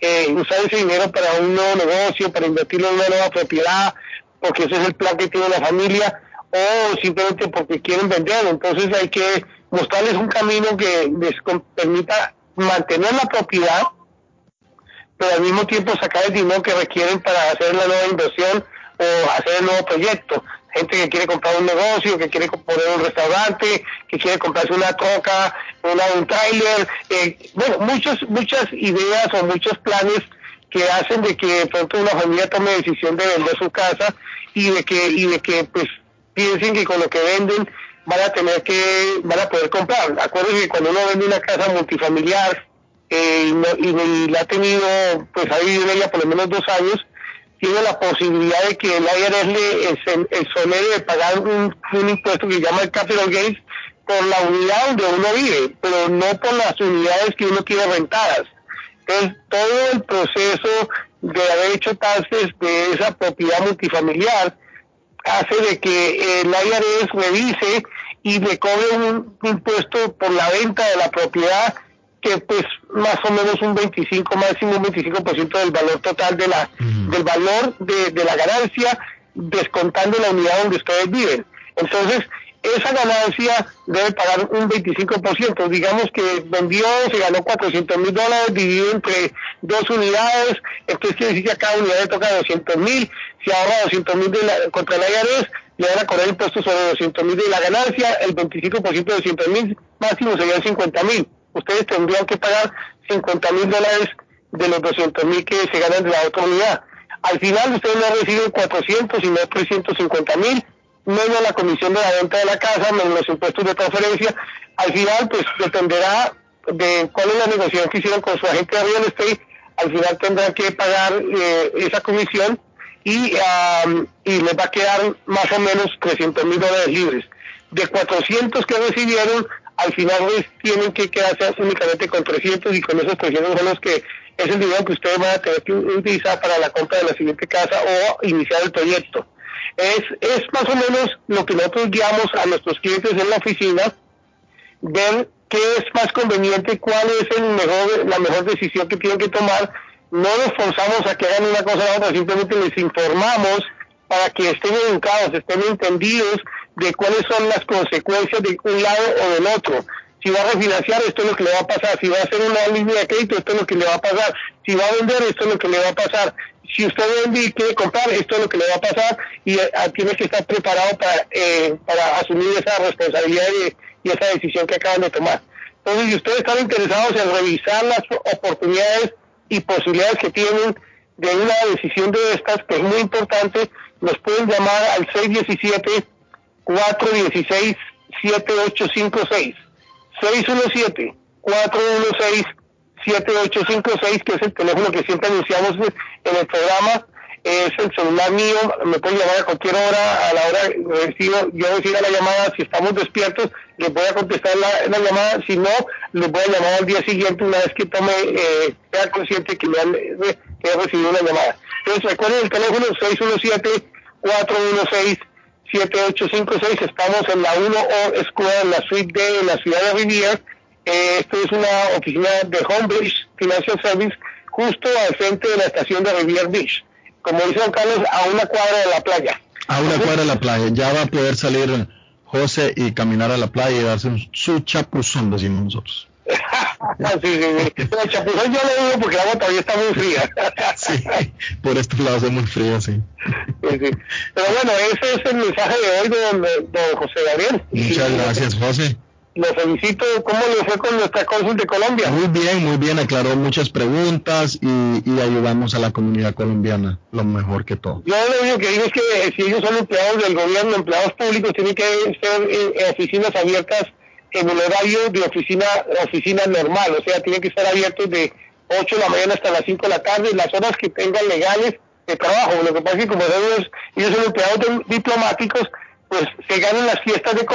eh, usar ese dinero para un nuevo negocio, para invertirlo en una nueva propiedad, porque ese es el plan que tiene la familia, o simplemente porque quieren vender. Entonces hay que mostrarles un camino que les permita mantener la propiedad, pero al mismo tiempo sacar el dinero que requieren para hacer la nueva inversión o hacer el nuevo proyecto. gente que quiere comprar un negocio, que quiere poner un restaurante, que quiere comprarse una troca, una, un trailer, eh, bueno, muchas, muchas ideas o muchos planes que hacen de que de pronto una familia tome decisión de vender su casa y de que, y de que pues piensen que con lo que venden van a tener que, van a poder comprar. Acuérdense que cuando uno vende una casa multifamiliar eh, y, no- y- y la ha tenido, pues ha vivido ella por lo menos dos años, tiene la posibilidad de que el IRS le exon- exonere de pagar un, impuesto que se llama el capital gains por la unidad donde uno vive, pero no por las unidades que uno quiere rentadas. Entonces, todo el proceso de haber hecho taxes de esa propiedad multifamiliar hace de que el IRS revise y le cobre un impuesto por la venta de la propiedad que pues más o menos un 25, máximo un 25% del valor total de la, del valor de, de la ganancia, descontando la unidad donde ustedes viven. Entonces, esa ganancia debe pagar un 25%. Digamos que vendió, se ganó 400 mil dólares, dividido entre dos unidades, entonces quiere decir que a cada unidad le toca 200 mil, si ahorra 200 mil contra la IRS, le van a cobrar impuestos sobre 200 mil de la ganancia, el 25% de 200 mil máximo serían 50 mil. Ustedes tendrían que pagar 50 mil dólares de los 200 mil que se ganan de la otra unidad. Al final ustedes no reciben 400 sino 350 mil, menos la comisión de la venta de la casa, menos los impuestos de transferencia. Al final, pues dependerá de cuál es la negociación que hicieron con su agente de real estate. Al final tendrán que pagar eh, esa comisión y, am, y les va a quedar más o menos 300 mil dólares libres. De 400 que recibieron, al final pues, tienen que quedarse únicamente con 300 y con esos 300 son los que es el dinero que ustedes van a tener que utilizar para la compra de la siguiente casa o iniciar el proyecto. Es, es más o menos lo que nosotros guiamos a nuestros clientes en la oficina, ver qué es más conveniente, cuál es el mejor, la mejor decisión que tienen que tomar. No los forzamos a que hagan una cosa o la otra, simplemente les informamos para que estén educados, estén entendidos de cuáles son las consecuencias de un lado o del otro. Si va a refinanciar, esto es lo que le va a pasar. Si va a hacer una línea de crédito, esto es lo que le va a pasar. Si va a vender, esto es lo que le va a pasar. Si usted vende y quiere comprar, esto es lo que le va a pasar y eh, tiene que estar preparado para, eh, para asumir esa responsabilidad y, y esa decisión que acaban de tomar. Entonces, si ustedes están interesados en revisar las oportunidades y posibilidades que tienen de una decisión de estas, que es muy importante, nos pueden llamar al 617 416 7856 617 416 7856 que es el teléfono que siempre anunciamos en el programa. Es el celular mío, me pueden llamar a cualquier hora, a la hora que recibo, yo reciba la llamada, si estamos despiertos, les voy a contestar la, la llamada, si no, les voy a llamar al día siguiente una vez que tome, eh, sea consciente que, me han, eh, he recibido una llamada. Entonces recuerden el teléfono 617-416-7856, estamos en la 1O Square, en la suite D, en la ciudad de Riviera, eh, esto es una oficina de Homebridge Financial Service, justo al frente de la estación de Riviera Beach como dice Don Carlos, a una cuadra de la playa. A una cuadra de la playa. Ya va a poder salir José y caminar a la playa y darse un, su chapuzón, decimos nosotros. sí, sí, sí. Pero chapuzón yo lo digo porque el agua todavía está muy fría. sí, por este lado es muy frío, sí. sí, sí. Pero bueno, ese es el mensaje de hoy de don, don José Gabriel. Muchas gracias, José. Lo felicito. ¿Cómo le fue con nuestra cónsul de Colombia? Muy bien, muy bien. Aclaró muchas preguntas y, y, ayudamos a la comunidad colombiana lo mejor que todo. Yo lo único que digo es que si ellos son empleados del gobierno, empleados públicos, tienen que ser en, en oficinas abiertas en el horario de oficina oficina normal. O sea, tienen que estar abiertos de 8 de la mañana hasta las 5 de la tarde, las horas que tengan legales de trabajo. Lo que pasa es que como ellos, ellos son empleados diplomáticos, pues se ganan las fiestas de